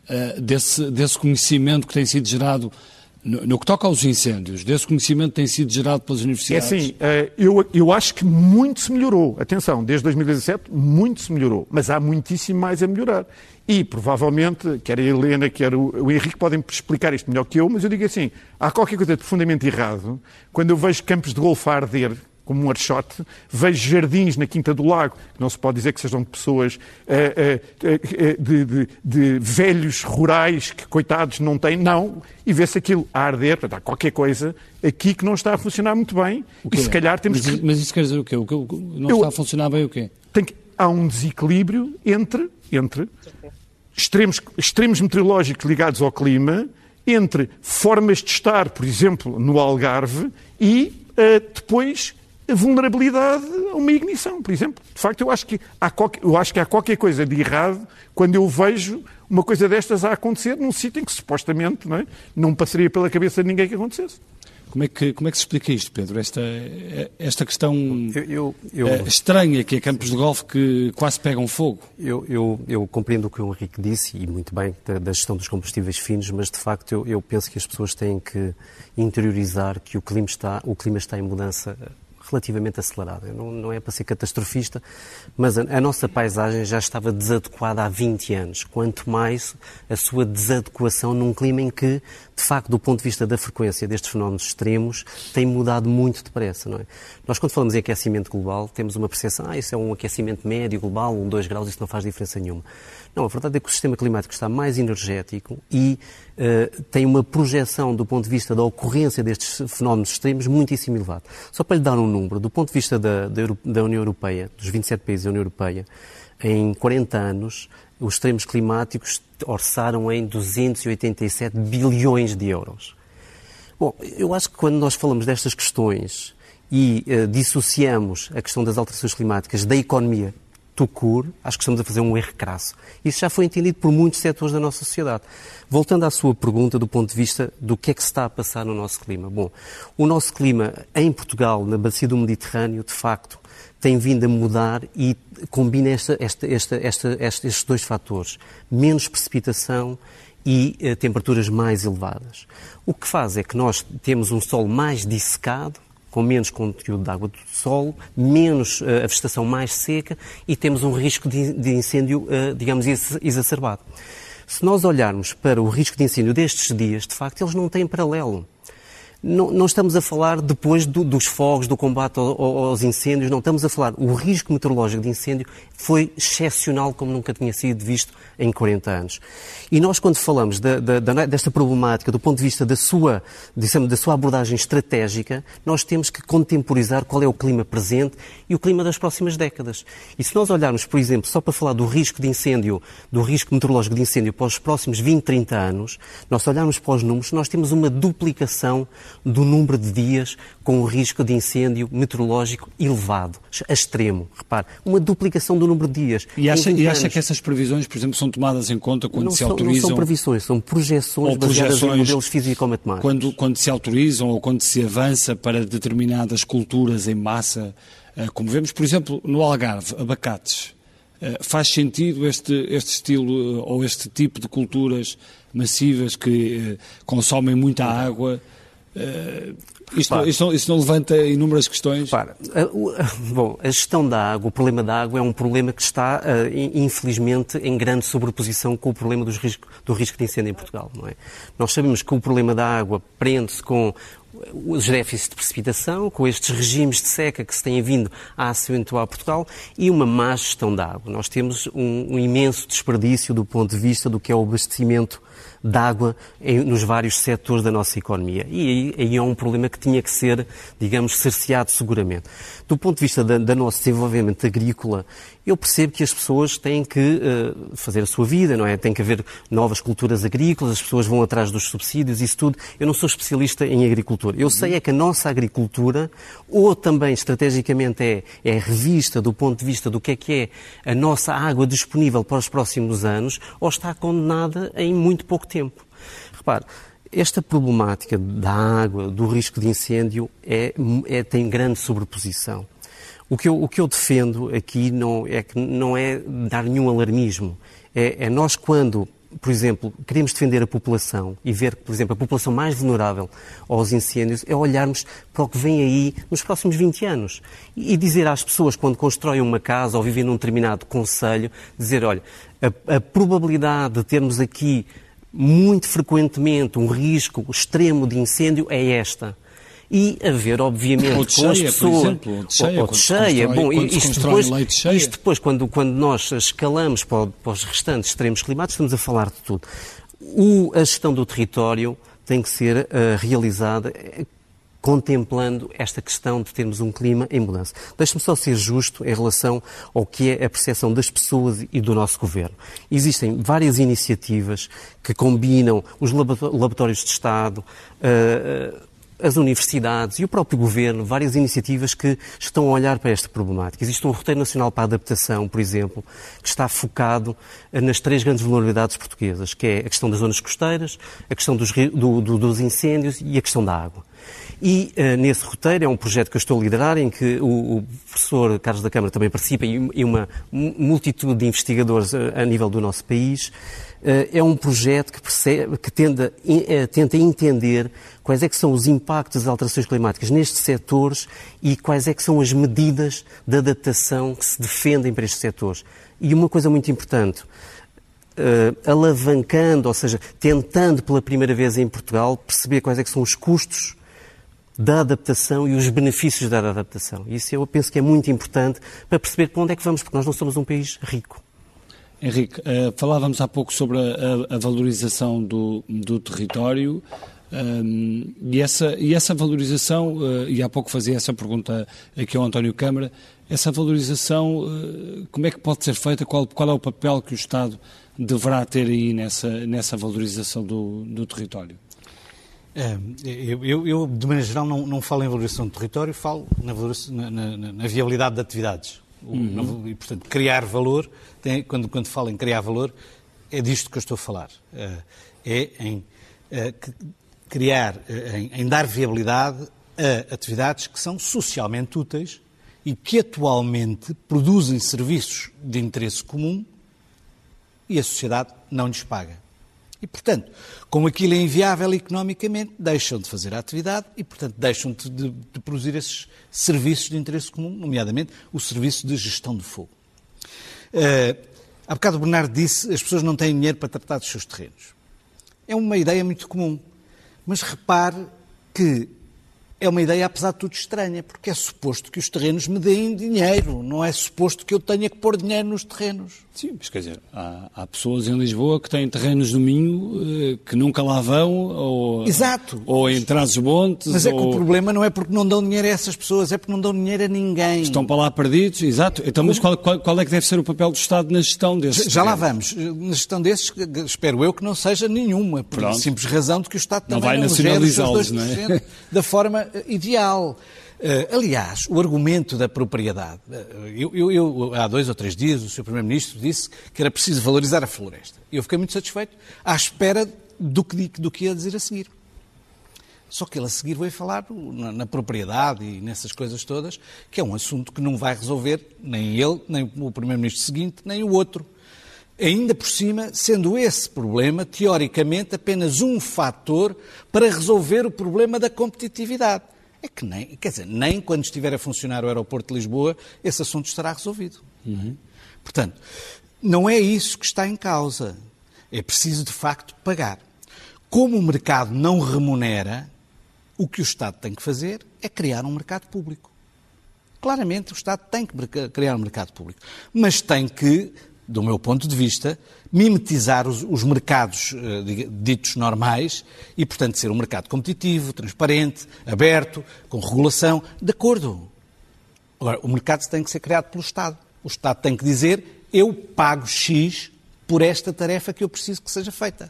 eh, desse, desse conhecimento que tem sido gerado no, no, que toca aos incêndios, desse conhecimento tem sido gerado pelas universidades? É assim, eu, eu acho que muito se melhorou. Atenção, desde 2017, muito se melhorou. Mas há muitíssimo mais a melhorar. E, provavelmente, quer a Helena, quer o, o Henrique podem explicar isto melhor que eu, mas eu digo assim, há qualquer coisa de profundamente errado quando eu vejo campos de golfe a arder como um archote, vejo jardins na Quinta do Lago, que não se pode dizer que sejam de pessoas, uh, uh, uh, de, de, de, velhos rurais que, coitados, não têm, não, e vê-se aquilo a arder, portanto, há qualquer coisa aqui que não está a funcionar muito bem, e se calhar temos mas, que... Mas isso quer dizer o quê? O que não eu, está a funcionar bem o quê? Que, há um desequilíbrio entre, entre extremos, extremos meteorológicos ligados ao clima, entre formas de estar, por exemplo, no Algarve, e depois a vulnerabilidade a uma ignição, por exemplo. De facto, eu acho que há qualquer, eu acho que há qualquer coisa de errado quando eu vejo uma coisa destas a acontecer num sítio em que supostamente não, é? não passaria pela cabeça de ninguém que acontecesse. Como é que, como é que se explica isto, Pedro? Esta, esta questão eu, eu, eu, estranha que é campos de golfe que quase pegam fogo. Eu, eu, compreendo o que o Henrique disse, e muito bem, da, da gestão dos combustíveis finos, mas de facto eu, penso que as pessoas têm que interiorizar que o clima está, o clima está em mudança relativamente acelerada. Não, não, é para ser catastrofista, mas a, a, nossa paisagem já estava desadequada há 20 anos, quanto mais a sua desadequação num clima em que, de facto, do ponto de vista da frequência destes fenómenos extremos, tem mudado muito depressa. Não é? Nós, quando falamos em aquecimento global, temos uma percepção, ah, isso é um aquecimento médio global, um 2 graus, isso não faz diferença nenhuma. Não, a verdade é que o sistema climático está mais energético e uh, tem uma projeção do ponto de vista da ocorrência destes fenómenos extremos muitíssimo elevado. Só para lhe dar um número, do ponto de vista da, da, da União Europeia, dos 27 países da União Europeia, em 40 anos, os extremos climáticos orçaram em 287 bilhões de euros. Bom, eu acho que quando nós falamos destas questões e uh, dissociamos a questão das alterações climáticas da economia Tucur, acho que estamos a fazer um erro crasso. Isso já foi entendido por muitos setores da nossa sociedade. Voltando à sua pergunta do ponto de vista do que é que se está a passar no nosso clima. Bom, o nosso clima em Portugal, na bacia do Mediterrâneo, de facto, tem vindo a mudar e combina esta, esta, esta, estes dois fatores. Menos precipitação e uh, temperaturas mais elevadas. O que faz é que nós temos um solo mais dissecado, com menos conteúdo de água do solo, menos uh, a vegetação mais seca e temos um risco de, de incêndio, uh, digamos, exacerbado. Se nós olharmos para o risco de incêndio destes dias, de facto, eles não têm paralelo. Não, não, estamos a falar depois do, dos fogos, do combate ao, aos incêndios, não. Estamos a falar. O risco meteorológico de incêndio foi excepcional como nunca tinha sido visto em 40 anos. E nós, quando falamos da, da, desta problemática do ponto de vista da sua, dissemos, da sua abordagem estratégica, nós temos que contemporizar qual é o clima presente e o clima das próximas décadas. E se nós olharmos, por exemplo, só para falar do risco de incêndio, do risco meteorológico de incêndio para os próximos 20, 30 anos, nós olharmos para os números, nós temos uma duplicação do número de dias com o risco de incêndio meteorológico elevado, a extremo. Repare, uma duplicação do número de dias. E acha, e acha que essas previsões, por exemplo, são tomadas em conta quando não se são, autorizam? Não são previsões, são projeções, baseadas em modelos físico-matemáticos. Quando, quando se autorizam ou quando se avança para determinadas culturas em massa, eh, como vemos, por exemplo, no Algarve, abacates. Eh, faz sentido este, este estilo eh, ou este tipo de culturas massivas que consomem muita água? Uh, isto, isto, isto, não levanta inúmeras questões? Para. Bom, a gestão da água, o problema da água é um problema que está, uh, infelizmente, em grande sobreposição com o problema dos risco, do risco de incêndio em Portugal. Não é? Nós sabemos que o problema da água prende-se com os déficits de precipitação, com estes regimes de seca que se têm vindo a acentuar Portugal e uma má gestão da água. Nós temos um, um imenso desperdício do ponto de vista do que é o abastecimento de água em, nos vários setores da nossa economia. E aí, aí, é um problema que tinha que ser, digamos, cerceado seguramente. Do ponto de vista da nosso desenvolvimento agrícola, eu percebo que as pessoas têm que uh, fazer a sua vida, não é? Tem que haver novas culturas agrícolas, as pessoas vão atrás dos subsídios, isso tudo. Eu não sou especialista em agricultura. Eu sei é que a nossa agricultura, ou também estrategicamente é, é revista do ponto de vista do que é que é a nossa água disponível para os próximos anos, ou está condenada em muito pouco tempo. Repare, esta problemática da água, do risco de incêndio, é, é, tem grande sobreposição. O que, eu, o que eu defendo aqui não é que não é dar nenhum alarmismo. É, é nós, quando, por exemplo, queremos defender a população e ver, por exemplo, a população mais vulnerável aos incêndios, é olharmos para o que vem aí nos próximos 20 anos. E dizer às pessoas, quando constroem uma casa ou vivem num determinado conselho, dizer, olha, a, a probabilidade de termos aqui muito frequentemente um risco extremo de incêndio é esta e haver, obviamente, ou de com cheia, as pessoas. Por exemplo, ou de cheia, ou, de cheia. Bom, isto depois, isto depois quando, quando nós escalamos para, para os restantes extremos climáticos, estamos a falar de tudo. O, a gestão do território tem que ser uh, realizada contemplando esta questão de termos um clima em mudança. Deixe-me só ser justo em relação ao que é a percepção das pessoas e do nosso governo. Existem várias iniciativas que combinam os laboratórios de Estado, uh, as universidades e o próprio governo várias iniciativas que estão a olhar para esta problemática. Existe um roteiro nacional para a adaptação, por exemplo, que está focado nas três grandes vulnerabilidades portuguesas, que é a questão das zonas costeiras, a questão dos, do, do, dos incêndios e a questão da água. E uh, nesse roteiro é um projeto que eu estou a liderar, em que o, o professor Carlos da Câmara também participa e, uma multitude de investigadores a, eh, a nível do nosso país. Uh, é um projeto que, percebe, que tenta entender quais é que são os impactos das alterações climáticas nestes setores e quais é que são as medidas de adaptação que se defendem para estes setores. E uma coisa muito importante, Uh, alavancando, ou seja, tentando pela primeira vez em Portugal perceber quais é que são os custos da adaptação e os benefícios da adaptação. Isso eu penso que é muito importante para perceber para onde é que vamos, porque nós não somos um país rico. Henrique, uh, falávamos há pouco sobre a, a valorização do, do território um, ehm, e, essa, e essa valorização, uh, e há pouco fazia essa pergunta aqui ao António Câmara, essa valorização, uh, como é que pode ser feita? Qual, qual é o papel que o Estado deverá ter aí nessa, nessa valorização do, do território? É, eu, eu, eu, de maneira geral, não, não falo em valorização do território, falo na, na, na, na viabilidade de atividades. Uhum. E, portanto, criar valor, tem, quando, quando falo em criar valor, é disto que eu estou a falar. É, é em é, criar, em, em dar viabilidade a atividades que são socialmente úteis e que atualmente produzem serviços de interesse comum e a sociedade não lhes paga. E, portanto, como aquilo é inviável economicamente, deixam de fazer a atividade e, portanto, deixam de, de, de produzir esses serviços de interesse comum, nomeadamente o serviço de gestão de fogo. Uh, há bocado o Bernardo disse as pessoas não têm dinheiro para tratar dos seus terrenos. É uma ideia muito comum. Mas repare que é uma ideia, apesar de tudo, estranha, porque é suposto que os terrenos me deem dinheiro, não é suposto que eu tenha que pôr dinheiro nos terrenos. Sim, mas quer dizer, há, há pessoas em Lisboa que têm terrenos no Minho eh, que nunca lá vão, ou, Exato. ou em Trás-os-Montes. Mas é que o problema não é porque não dão dinheiro a essas pessoas, é porque não dão dinheiro a ninguém. Estão para lá perdidos, exato. Então, mas qual, qual, qual é que deve ser o papel do Estado na gestão desses? Já, já lá vamos. Na gestão desses, espero eu que não seja nenhuma, por Pronto. simples razão de que o Estado também não, vai nacionalizá-los, não é? da forma eh, ideal. Uh, aliás, o argumento da propriedade. Uh, eu, eu, eu, há dois ou três dias, o Sr. Primeiro-Ministro disse que era preciso valorizar a floresta. Eu fiquei muito satisfeito, à espera do que, do que ia dizer a seguir. Só que ele a seguir veio falar na, na, propriedade e nessas coisas todas, que é um assunto que não vai resolver nem ele, nem o Primeiro-Ministro seguinte, nem o outro. Ainda por cima, sendo esse problema, teoricamente, apenas um fator para resolver o problema da competitividade. É que nem, quer dizer, nem quando estiver a funcionar o aeroporto de Lisboa, esse assunto estará resolvido. Uhum. Portanto, não é isso que está em causa. É preciso, de facto, pagar. Como o mercado não remunera, o que o Estado tem que fazer é criar um mercado público. Claramente, o Estado tem que criar um mercado público. Mas tem que do meu ponto de vista, mimetizar os, os mercados uh, ditos normais e, portanto, ser um mercado competitivo, transparente, aberto, com regulação, de acordo. Agora, o mercado tem que ser criado pelo Estado. O Estado tem que dizer: eu pago X por esta tarefa que eu preciso que seja feita.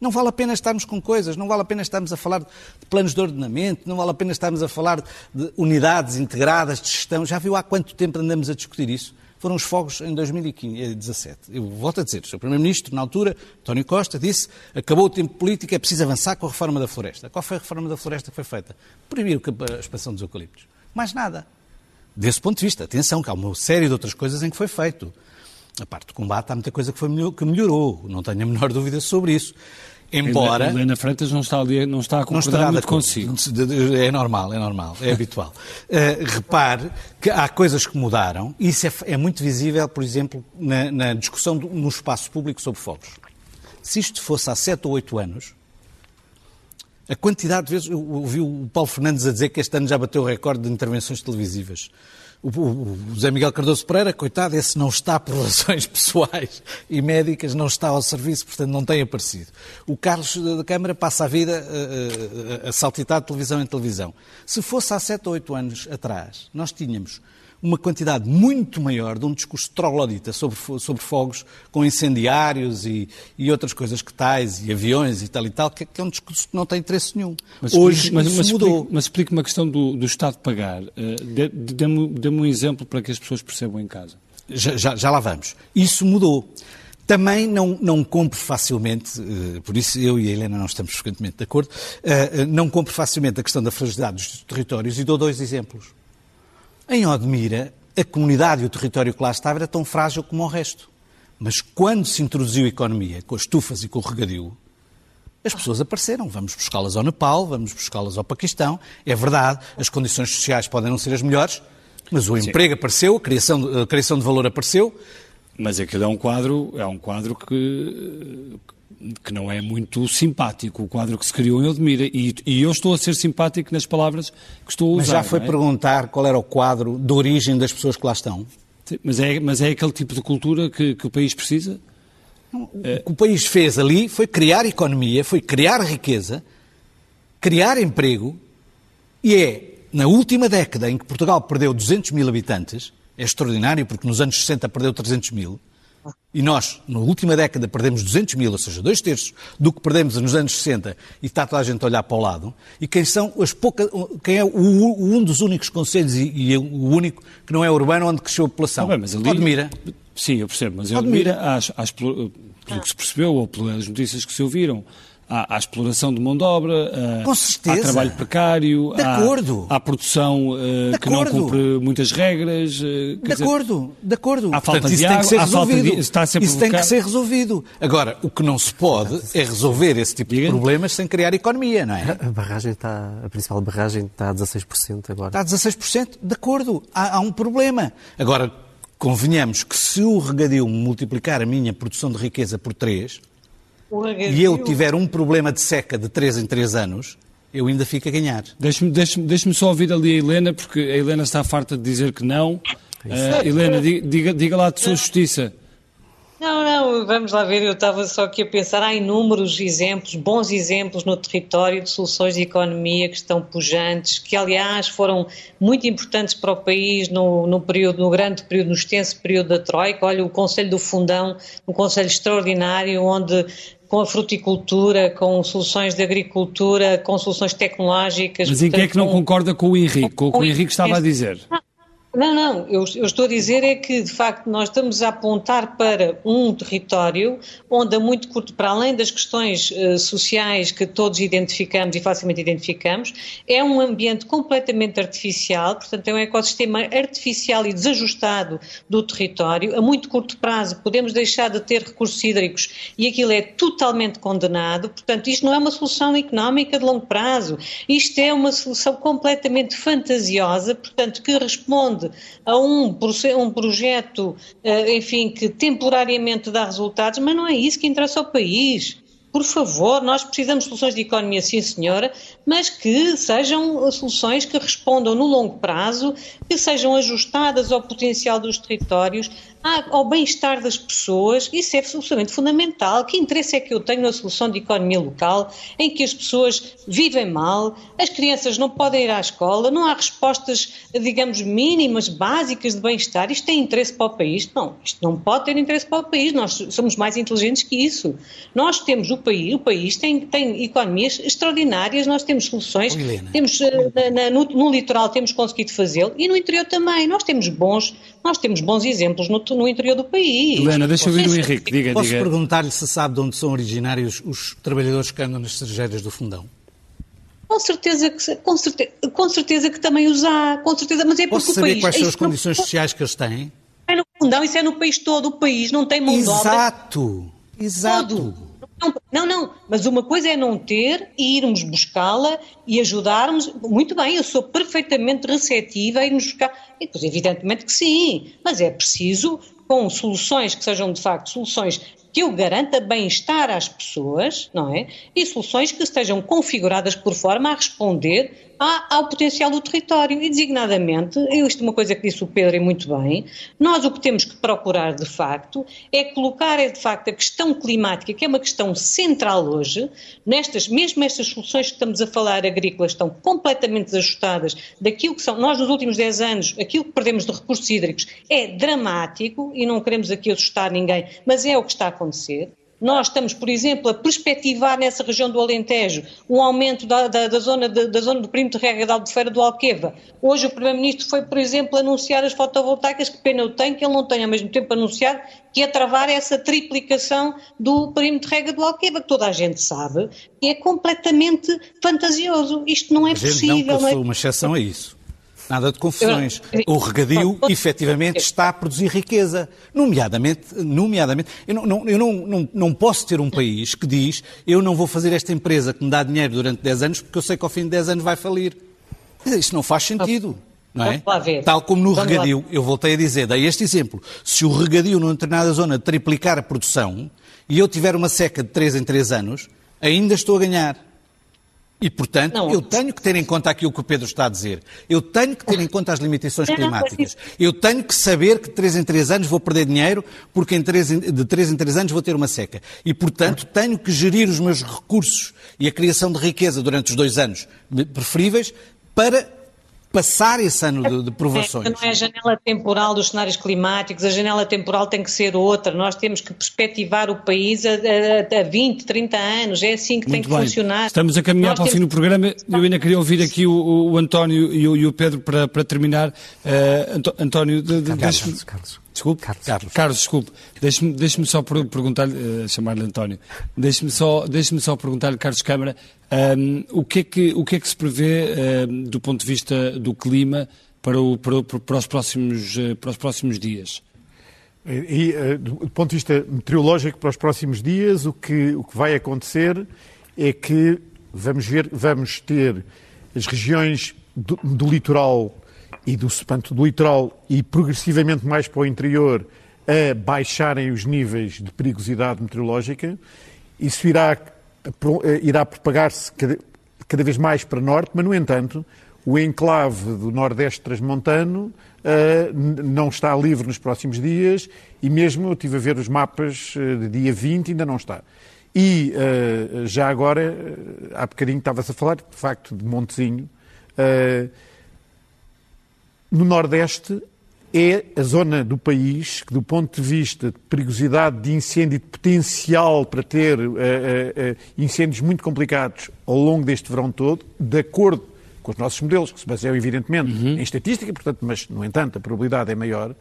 Não vale a pena estarmos com coisas, não vale a pena estarmos a falar de planos de ordenamento, não vale a pena estarmos a falar de unidades integradas de gestão. Já viu há quanto tempo andamos a discutir isso? Foram os fogos em 2017. Eu volto a dizer, o Sr. Primeiro-Ministro, na altura, António Costa, disse acabou o tempo político, é preciso avançar com a reforma da floresta. Qual foi a reforma da floresta que foi feita? Proibir a expansão dos eucaliptos. Mais nada. Desse ponto de vista, atenção, que há uma série de outras coisas em que foi feito. A parte do combate, há muita coisa que, foi, que melhorou, não tenho a menor dúvida sobre isso. Embora. Helena Freitas não está, ali, não está a concordar muito consigo. É normal, é normal, é habitual. Uh, repare que há coisas que mudaram, isso é, é muito visível, por exemplo, na, na discussão do, no espaço público sobre fogos. Se isto fosse há sete ou oito anos, a quantidade de vezes. Eu ouvi o Paulo Fernandes a dizer que este ano já bateu o recorde de intervenções televisivas. O, o, José Miguel Cardoso Pereira, coitado, esse não está por razões pessoais e médicas, não está ao serviço, portanto não tem aparecido. O Carlos da Câmara passa a vida a, a, a saltitar de televisão em televisão. Se fosse há sete ou oito anos atrás, nós tínhamos uma quantidade muito maior de um discurso troglodita sobre, sobre fogos com incendiários e, e outras coisas que tais, e aviões e tal e tal, que, que é um discurso que não tem interesse nenhum. Mas Hoje mas, isso mas mudou. Explique, mas explique-me a questão do, do Estado pagar. Uh, Dê-me dê um exemplo para que as pessoas percebam em casa. Já, já, já lá vamos. Isso mudou. Também não, não compro facilmente, uh, por isso eu e a Helena não estamos frequentemente de acordo, uh, não compro facilmente a questão da fragilidade dos territórios e dou dois exemplos. Em Odmira, a comunidade e o território que lá estava era tão frágil como o resto. Mas quando se introduziu a economia, com as tufas e com o regadio, as pessoas apareceram. Vamos buscá-las ao Nepal, vamos buscá-las ao Paquistão. É verdade, as condições sociais podem não ser as melhores, mas o Sim. emprego apareceu, a criação, de, a criação de valor apareceu. Mas aquilo é um quadro, é um quadro que, que não é muito simpático, o quadro que se criou em Odmira. E, e eu estou a ser simpático nas palavras que estou a usar. Mas já foi é? perguntar qual era o quadro de origem das pessoas que lá estão? Mas é, mas é aquele tipo de cultura que, que o país precisa? O que o país fez ali foi criar economia, foi criar riqueza, criar emprego, e é na última década em que Portugal perdeu 200 mil habitantes, é extraordinário porque nos anos 60 perdeu 300 mil, e nós, na última década, perdemos 200 mil, ou seja, dois terços do que perdemos nos anos 60, e está toda a gente a olhar para o lado. E quem são as poucas, quem é o, um dos únicos conselhos e, e, o único que não é urbano onde cresceu a população? Tá bem, mas ali, Odmira. Sim, eu percebo, mas em Odmira, às, às, pelo que se percebeu, ou pelas notícias que se ouviram, à, à, exploração de mão de obra, certeza. há trabalho precário, de acordo. Há, há produção uh, que não cumpre muitas regras. Uh, de dizer, acordo, de acordo. Há Portanto, falta isso de tem água, que ser há falta resolvido. de, está a ser isso tem que ser resolvido. Agora, o que não se pode é resolver esse tipo de problemas sem criar economia, não é? A barragem está, a principal barragem está a 16% agora. Está a 16%, de acordo. Há, há um problema. Agora, convenhamos que se o regadio multiplicar a minha produção de riqueza por 3, e eu tiver um problema de seca de 3 em 3 anos, eu ainda fico a ganhar. Deixe-me deixe deixe só ouvir ali a Helena, porque a Helena está farta de dizer que não. Uh, Helena, diga, diga lá de sua justiça. Não, não, vamos lá ver, eu estava só aqui a pensar, há inúmeros exemplos, bons exemplos no território de soluções de economia que estão pujantes, que aliás foram muito importantes para o país no, no período, no grande período, no extenso período da Troika. Olha, o Conselho do Fundão, um conselho extraordinário, onde com a fruticultura, com soluções de agricultura, com soluções tecnológicas. Mas em que é que não concorda com o Henrique, com o que o Henrique estava a dizer? Não, não, eu, eu, estou a dizer é que, de facto, nós estamos a apontar para um território onde, a muito curto, para além das questões uh, sociais que todos identificamos e facilmente identificamos, é um ambiente completamente artificial, portanto, é um ecossistema artificial e desajustado do território. A muito curto prazo, podemos deixar de ter recursos hídricos e aquilo é totalmente condenado. Portanto, isto não é uma solução económica de longo prazo, isto é uma solução completamente fantasiosa, portanto, que responde a um, um projeto, enfim, que temporariamente dá resultados, mas não é isso que interessa ao país. Por favor, nós precisamos de soluções de economia, sim senhora, mas que sejam soluções que respondam no longo prazo, que sejam ajustadas ao potencial dos territórios, ao bem-estar das pessoas, isso é absolutamente fundamental. Que interesse é que eu tenho na solução de economia local em que as pessoas vivem mal, as crianças não podem ir à escola, não há respostas, digamos, mínimas, básicas de bem-estar? Isto tem interesse para o país? Não, isto não pode ter interesse para o país. Nós somos mais inteligentes que isso. Nós temos o país, o país tem, tem economias extraordinárias, nós temos soluções, Helena. temos na, na, no, no litoral temos conseguido fazê-lo e no interior também. Nós temos bons, nós temos bons exemplos no no interior do país. Helena, deixa eu ouvir o Henrique. Diga, Posso diga. perguntar-lhe se sabe de onde são originários os trabalhadores que andam nas cerejeiras do fundão? Com certeza, que, com, certeza, com certeza que também os há, com certeza, mas é porque Posso o saber país... quais são é as condições sociais que eles têm? É no fundão, isso é no país todo, o país não tem mão de obra. Exato, exato. Todo. Não, não, mas uma coisa é não ter e irmos buscá-la e ajudarmos. Muito bem, eu sou perfeitamente receptiva a irmos buscar. E depois, evidentemente que sim, mas é preciso com soluções que sejam de facto soluções que eu garanta bem-estar às pessoas, não é? E soluções que estejam configuradas por forma a responder ao potencial do território. E, designadamente, isto é uma coisa que disse o Pedro e muito bem, nós o que temos que procurar, de facto, é colocar, é, de facto, a questão climática, que é uma questão central hoje, nestas, mesmo estas soluções que estamos a falar agrícolas estão completamente desajustadas daquilo que são, nós nos últimos 10 anos, aquilo que perdemos de recursos hídricos é dramático e não queremos aqui assustar ninguém, mas é o que está a acontecer. Nós estamos, por exemplo, a perspectivar nessa região do Alentejo um aumento da, da, da zona, de, da zona do perímetro de rega da Albufeira do Alqueva. Hoje o Primeiro-Ministro foi, por exemplo, anunciar as fotovoltaicas, que pena eu tenho que ele não tenha ao mesmo tempo anunciado que ia travar essa triplicação do perímetro de rega do Alqueva, que toda a gente sabe que é completamente fantasioso. Isto não é possível. Não passou uma exceção a isso. Nada de confusões. O regadio, efetivamente, está a produzir riqueza. Nomeadamente, nomeadamente eu, não, não, eu não, não, não posso ter um país que diz eu não vou fazer esta empresa que me dá dinheiro durante 10 anos porque eu sei que ao fim de 10 anos vai falir. Isto não faz sentido. Não é? Tal como no Vamos regadio, lá. eu voltei a dizer, dei este exemplo. Se o regadio numa determinada zona triplicar a produção e eu tiver uma seca de 3 em 3 anos, ainda estou a ganhar. E, portanto, não, eu tenho que ter em conta aquilo que o Pedro está a dizer. Eu tenho que ter em conta as limitações climáticas. Eu tenho que saber que de 3 em 3 anos vou perder dinheiro, porque em 3, de 3 em 3 anos vou ter uma seca. E, portanto, tenho que gerir os meus recursos e a criação de riqueza durante os dois anos preferíveis para passar esse ano de, de provações. Não é a janela temporal dos cenários climáticos, a janela temporal tem que ser outra. Nós temos que perspectivar o país a, a, a 20, 30 anos. É assim que Muito tem que bem. funcionar. Estamos a caminhar Nós para o fim do programa. Eu ainda queria ouvir aqui o, o António e o, e o, Pedro para, para terminar. Uh, António, de, de, Carlos, Carlos. Desculpe? Carlos. Carlos, Carlos desculpe. Deixe-me deixe só perguntar-lhe, uh, chamar-lhe António, deixe-me só, deixe só perguntar-lhe, Carlos Câmara, um, o, que é que, o que é que se prevê do ponto de vista do clima para, o, para, para, os, próximos, uh, para os próximos dias? E, uh, do ponto de vista meteorológico, para os próximos dias, o que, o que vai acontecer é que vamos, ver, vamos ter as regiões do, do litoral e do, portanto, do litoral e progressivamente mais para o interior a baixarem os níveis de perigosidade meteorológica. Isso irá, irá propagar-se cada, cada, vez mais para norte, mas, no entanto, o enclave do Nordeste transmontano uh, não está livre nos próximos dias e mesmo eu estive a ver os mapas uh, de dia 20 ainda não está. E uh, já agora, há bocadinho estava-se a falar, de facto, de Montezinho, no Nordeste é a zona do país que, do ponto de vista de perigosidade de incêndio e de potencial para ter uh, uh, uh, incêndios muito complicados ao longo deste verão todo, de acordo com os nossos modelos, que se baseiam evidentemente uhum. em estatística, portanto, mas, no entanto, a probabilidade é maior,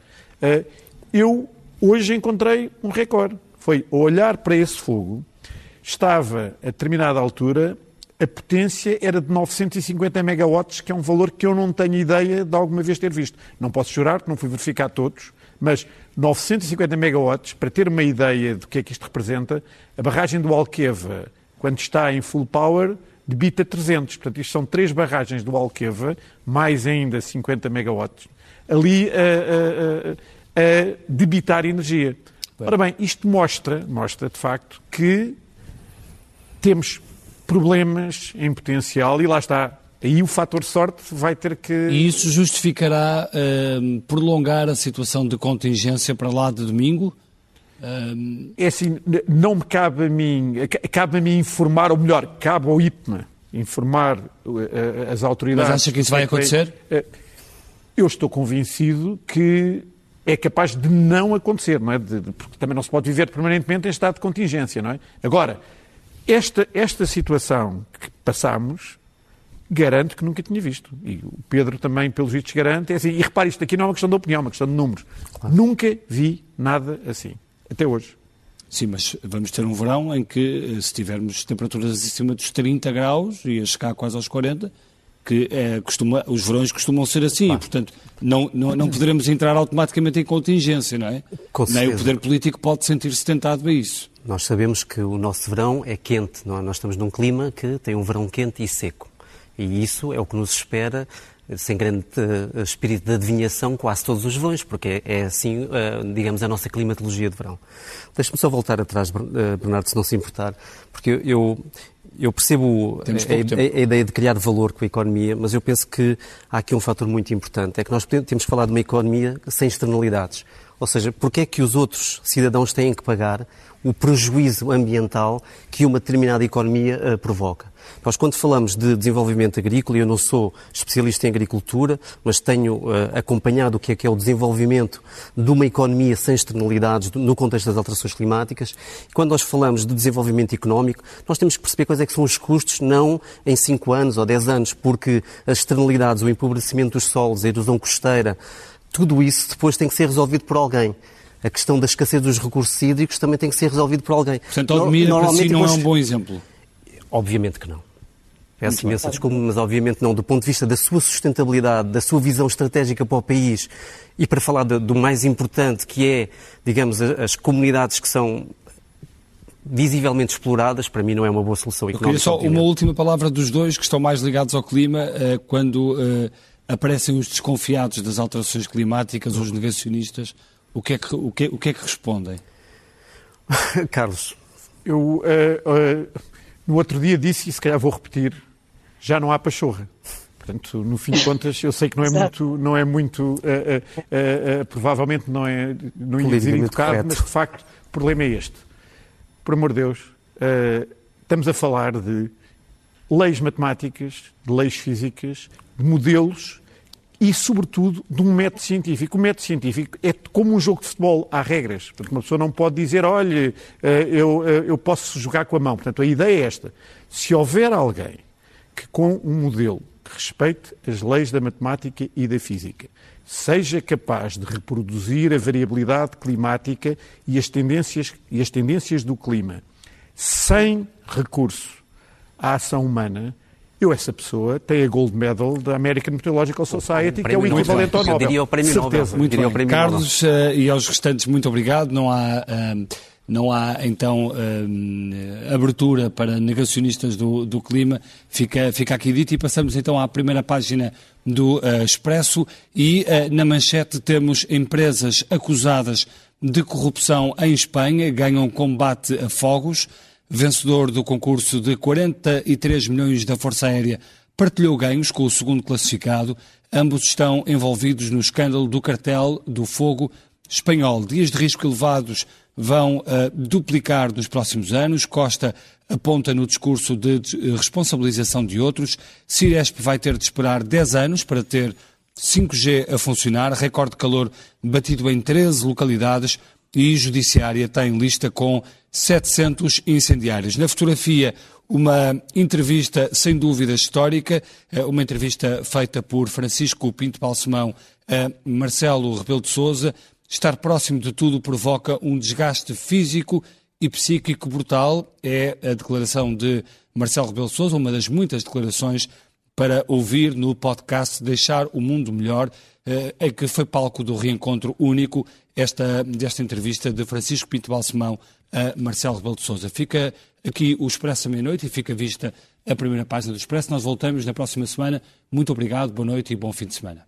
eu hoje encontrei um recorde. Foi olhar para esse fogo, estava a determinada altura a potência era de 950 megawatts, que é um valor que eu não tenho ideia de alguma vez ter visto. Não posso jurar, não fui verificar todos, mas 950 megawatts, para ter uma ideia do que é que isto representa, a barragem do Alqueva, quando está em full power, debita 300. Portanto, isto são três barragens do Alqueva, mais ainda 50 megawatts, ali a, a, a, a debitar energia. Ora bem, isto mostra, mostra de facto que temos problemas em potencial e lá está. Aí o fator sorte vai ter que. E isso justificará uh, prolongar a situação de contingência para lá de domingo? Uh... É assim, não me cabe a mim, cabe a mim informar, ou melhor, cabe ao IPMA informar uh, as autoridades. Mas acha que isso vai acontecer? Uh, eu estou convencido que é capaz de não acontecer, não é? De, de, porque também não se pode viver permanentemente em estado de contingência, não é? Agora, esta, esta situação que passamos garante que nunca tinha visto. E o Pedro também, pelos vistos, garante. É assim, e repare, isto aqui não é uma questão de opinião, é uma questão de números. Claro. Nunca vi nada assim, até hoje. Sim, mas vamos ter um verão em que, eh, se tivermos temperaturas acima dos 30 graus, e a chegar quase aos 40, que é, costuma, os verões costumam ser assim, claro. e, portanto, não, não, não poderemos entrar automaticamente em contingência, não é? Com Nem o poder político pode sentir-se tentado a isso. Nós sabemos que o nosso verão é quente, é? nós estamos num clima que tem um verão quente e seco. E isso é o que nos espera sem grande uh, espírito de adivinhação, quase todos os verões, porque é, é assim, uh, digamos, a nossa climatologia de verão. Deixe-me só voltar atrás, Bernardo, se não se importar, porque eu, eu percebo a, a, a, ideia de criar valor com a economia, mas eu penso que há aqui um fator muito importante, é que nós temos que falar de uma economia sem externalidades. Ou seja, porque é que os outros cidadãos têm que pagar o prejuízo ambiental que uma determinada economia uh, provoca. Nós, quando falamos de desenvolvimento agrícola, eu não sou especialista em agricultura, mas tenho uh, acompanhado o que é que é o desenvolvimento de uma economia sem externalidades no contexto das alterações climáticas. E quando nós falamos de desenvolvimento económico, nós temos que perceber quais é que são os custos, não em 5 anos ou 10 anos, porque as externalidades, o empobrecimento dos solos, a erosão costeira, tudo isso depois tem que ser resolvido por alguém a questão da escassez dos recursos hídricos também tem que ser resolvido por alguém. Portanto, Odmira para si não é um bom exemplo? Obviamente que não. Peço imensa desculpa, mas obviamente não. Do ponto de vista da sua sustentabilidade, da sua visão estratégica para o país e para falar de, do mais importante, que é, digamos, as comunidades que são visivelmente exploradas, para mim não é uma boa solução económica. Eu queria só uma última palavra dos dois que estão mais ligados ao clima, eh, quando eh, aparecem os desconfiados das alterações climáticas, os negacionistas, o que é que, o que, o que, é que respondem? Carlos. Eu uh, uh, no outro dia disse, e se calhar vou repetir, já não há pachorra. Portanto, no fim de contas, eu sei que não é muito, não é muito uh, provavelmente não é, não ia dizer educado, mas de facto o problema é este. Por amor de Deus, estamos a falar de leis matemáticas, de leis físicas, de modelos e, sobretudo, de um método científico. O método científico é como um jogo de futebol, há regras. Portanto, uma pessoa não pode dizer, olha, eh, eu, eh, eu posso jogar com a mão. Portanto, a ideia é esta. Se houver alguém que, com um modelo que respeite as leis da matemática e da física, seja capaz de reproduzir a variabilidade climática e as tendências, e as tendências do clima sem recurso à ação humana, eu, essa pessoa, tem a Gold Medal da American Meteorological Society, que é o equivalente ao Nobel. Eu diria o Prémio Nobel. Muito bem. Prémio Carlos uh, e aos restantes, muito obrigado. Não há, uh, não há então, uh, abertura para negacionistas do, do clima. Fica, fica aqui dito e passamos então à primeira página do Expresso e na manchete temos empresas acusadas de corrupção em Espanha, ganham combate a fogos vencedor do concurso de 43 milhões da Força Aérea, partilhou ganhos com o segundo classificado. Ambos estão envolvidos no escândalo do cartel do fogo espanhol. Dias de risco elevados vão uh, duplicar nos próximos anos. Costa aponta no discurso de responsabilização de outros. Ciresp vai ter de esperar 10 anos para ter 5G a funcionar. Recorde de calor batido em 13 localidades e Judiciária tem lista com 700 incendiários. Na fotografia, uma entrevista sem dúvida histórica, eh, uma entrevista feita por Francisco Pinto Balsemão a Marcelo Rebelo de Sousa. Estar próximo de tudo provoca um desgaste físico e psíquico brutal. É a declaração de Marcelo Rebelo de Sousa, uma das muitas declarações para ouvir no podcast Deixar o Mundo Melhor, em que foi palco do reencontro único esta, desta entrevista de Francisco Pinto Balsemão a Marcelo Rebelo de Sousa. Fica aqui o Expresso à meia-noite e fica vista a primeira página do Expresso. Nós voltamos na próxima semana. Muito obrigado, boa noite e bom fim de semana.